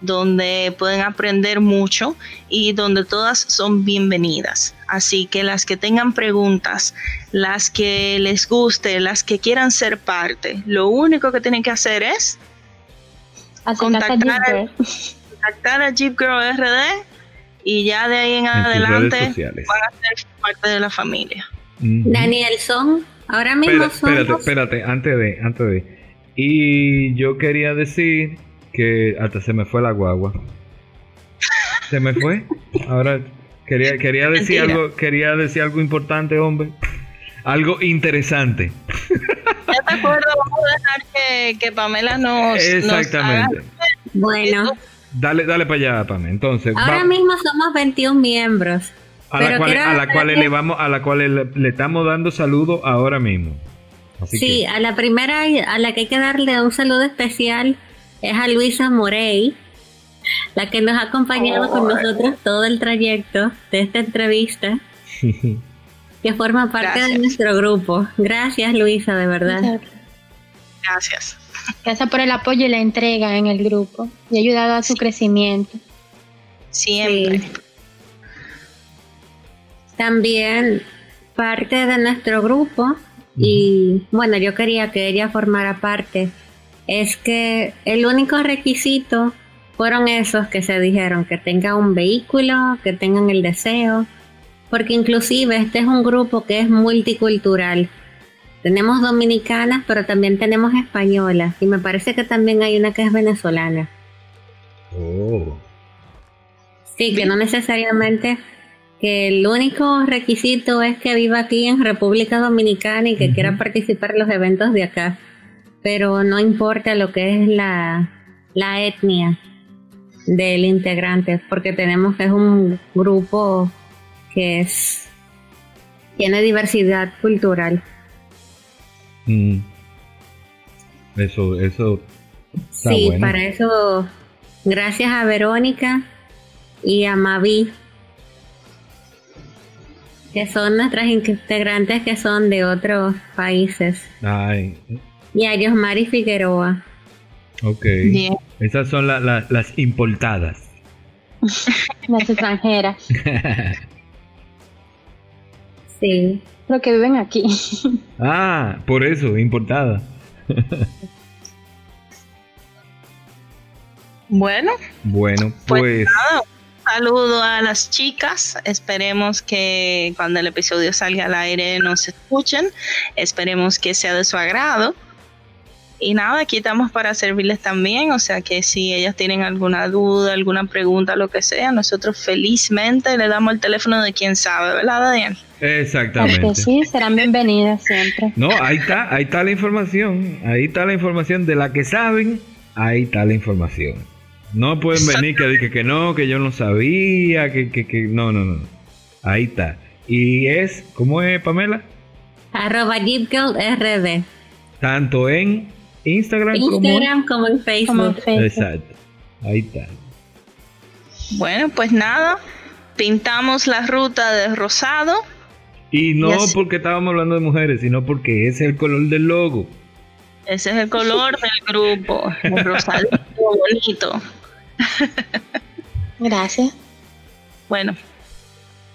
donde pueden aprender mucho y donde todas son bienvenidas. Así que las que tengan preguntas, las que les guste, las que quieran ser parte, lo único que tienen que hacer es contactar, a Jeep Girl RD y ya de ahí en, adelante van a ser parte de la familia. Daniel, son ahora mismo son espérate, espérate, antes de, antes de. Y yo quería decir que hasta se me fue la guagua. Se me fue. Ahora quería quería decir algo, quería decir algo importante, hombre. algo interesante. Ya te acuerdo, vamos a dejar que, que Pamela nos. Exactamente. bueno. Dale, dale para allá, Pamela. Entonces, ahora mismo somos 21 miembros. A la, cual, a la cual le vamos, a la cual le, estamos dando saludos ahora mismo. sí, a la primera, a la que hay que darle un saludo especial es a Luisa Morey, la que nos ha acompañado con nosotros todo el trayecto de esta entrevista, (laughs) que forma parte de nuestro grupo. Gracias, Luisa, de verdad. Gracias. Gracias por el apoyo y la entrega en el grupo y ha ayudado a su crecimiento. Siempre. También parte de nuestro grupo, y bueno, yo quería que ella formara parte, es que el único requisito fueron esos que se dijeron, que tenga un vehículo, que tengan el deseo, porque inclusive este es un grupo que es multicultural. Tenemos dominicanas, pero también tenemos españolas, y me parece que también hay una que es venezolana. Oh. Sí, que no necesariamente que el único requisito es que viva aquí en República Dominicana y que quiera participar en los eventos de acá. Pero no importa lo que es la, la etnia del integrante, porque tenemos que es un grupo que es tiene diversidad cultural. Mm. Eso, eso. sí, para eso, gracias a Verónica y a Mavi, que son nuestras integrantes que son de otros países. Ay. Y a Mari Figueroa. Ok. Esas son las importadas. (laughs) las extranjeras. (laughs) sí. Lo que viven aquí. (laughs) ah, por eso, importada. bueno. Bueno, pues. pues saludo a las chicas. Esperemos que cuando el episodio salga al aire nos escuchen. Esperemos que sea de su agrado. Y nada, aquí estamos para servirles también, o sea que si ellas tienen alguna duda, alguna pregunta, lo que sea, nosotros felizmente le damos el teléfono de quien sabe, ¿verdad, Daniel? Exactamente. sí, serán bienvenidas siempre. No, ahí está, ahí está la información, ahí está la información de la que saben, ahí está la información. No pueden venir que dije que no, que yo no sabía, que, que, que no, no, no. Ahí está. Y es, ¿cómo es Pamela? Arroba RD. Tanto en Instagram, Instagram como, en Facebook. Exacto. Ahí está. Bueno, pues nada, pintamos la ruta de rosado. Y no porque estábamos hablando de mujeres, sino porque ese es el color del logo. Ese es el color del grupo, el rosadito bonito. (laughs) Gracias. Bueno,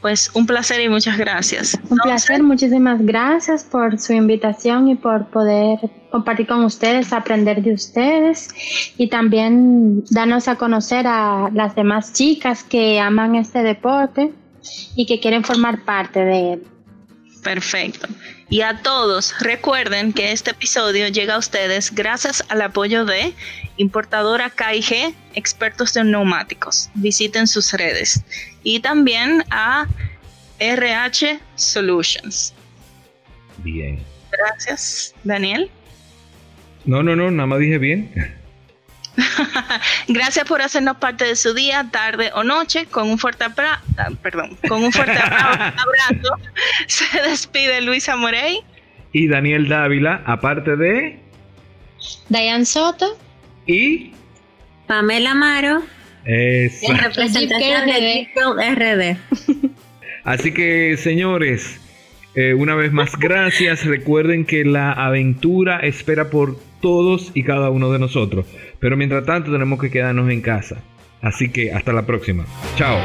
pues un placer y muchas gracias. Un placer, muchísimas gracias por su invitación y por poder compartir con ustedes, aprender de ustedes y también darnos a conocer a las demás chicas que aman este deporte y que quieren formar parte de él. Perfecto. Y a todos, recuerden que este episodio llega a ustedes gracias al apoyo de importadora KIG, expertos en neumáticos. Visiten sus redes. Y también a RH Solutions. Bien. Gracias, Daniel. No, no, no, nada más dije bien. (laughs) Gracias por hacernos parte de su día, tarde o noche. Con un fuerte ah, perdón, con un fuerte (laughs) abrazo. (laughs) Se despide Luisa Morey y Daniel Dávila, aparte de Diane Soto y Pamela Amaro en (laughs) representación de RD. Así que, señores, eh, una vez más, gracias. Recuerden que la aventura espera por todos y cada uno de nosotros. Pero mientras tanto tenemos que quedarnos en casa. Así que hasta la próxima. Chao.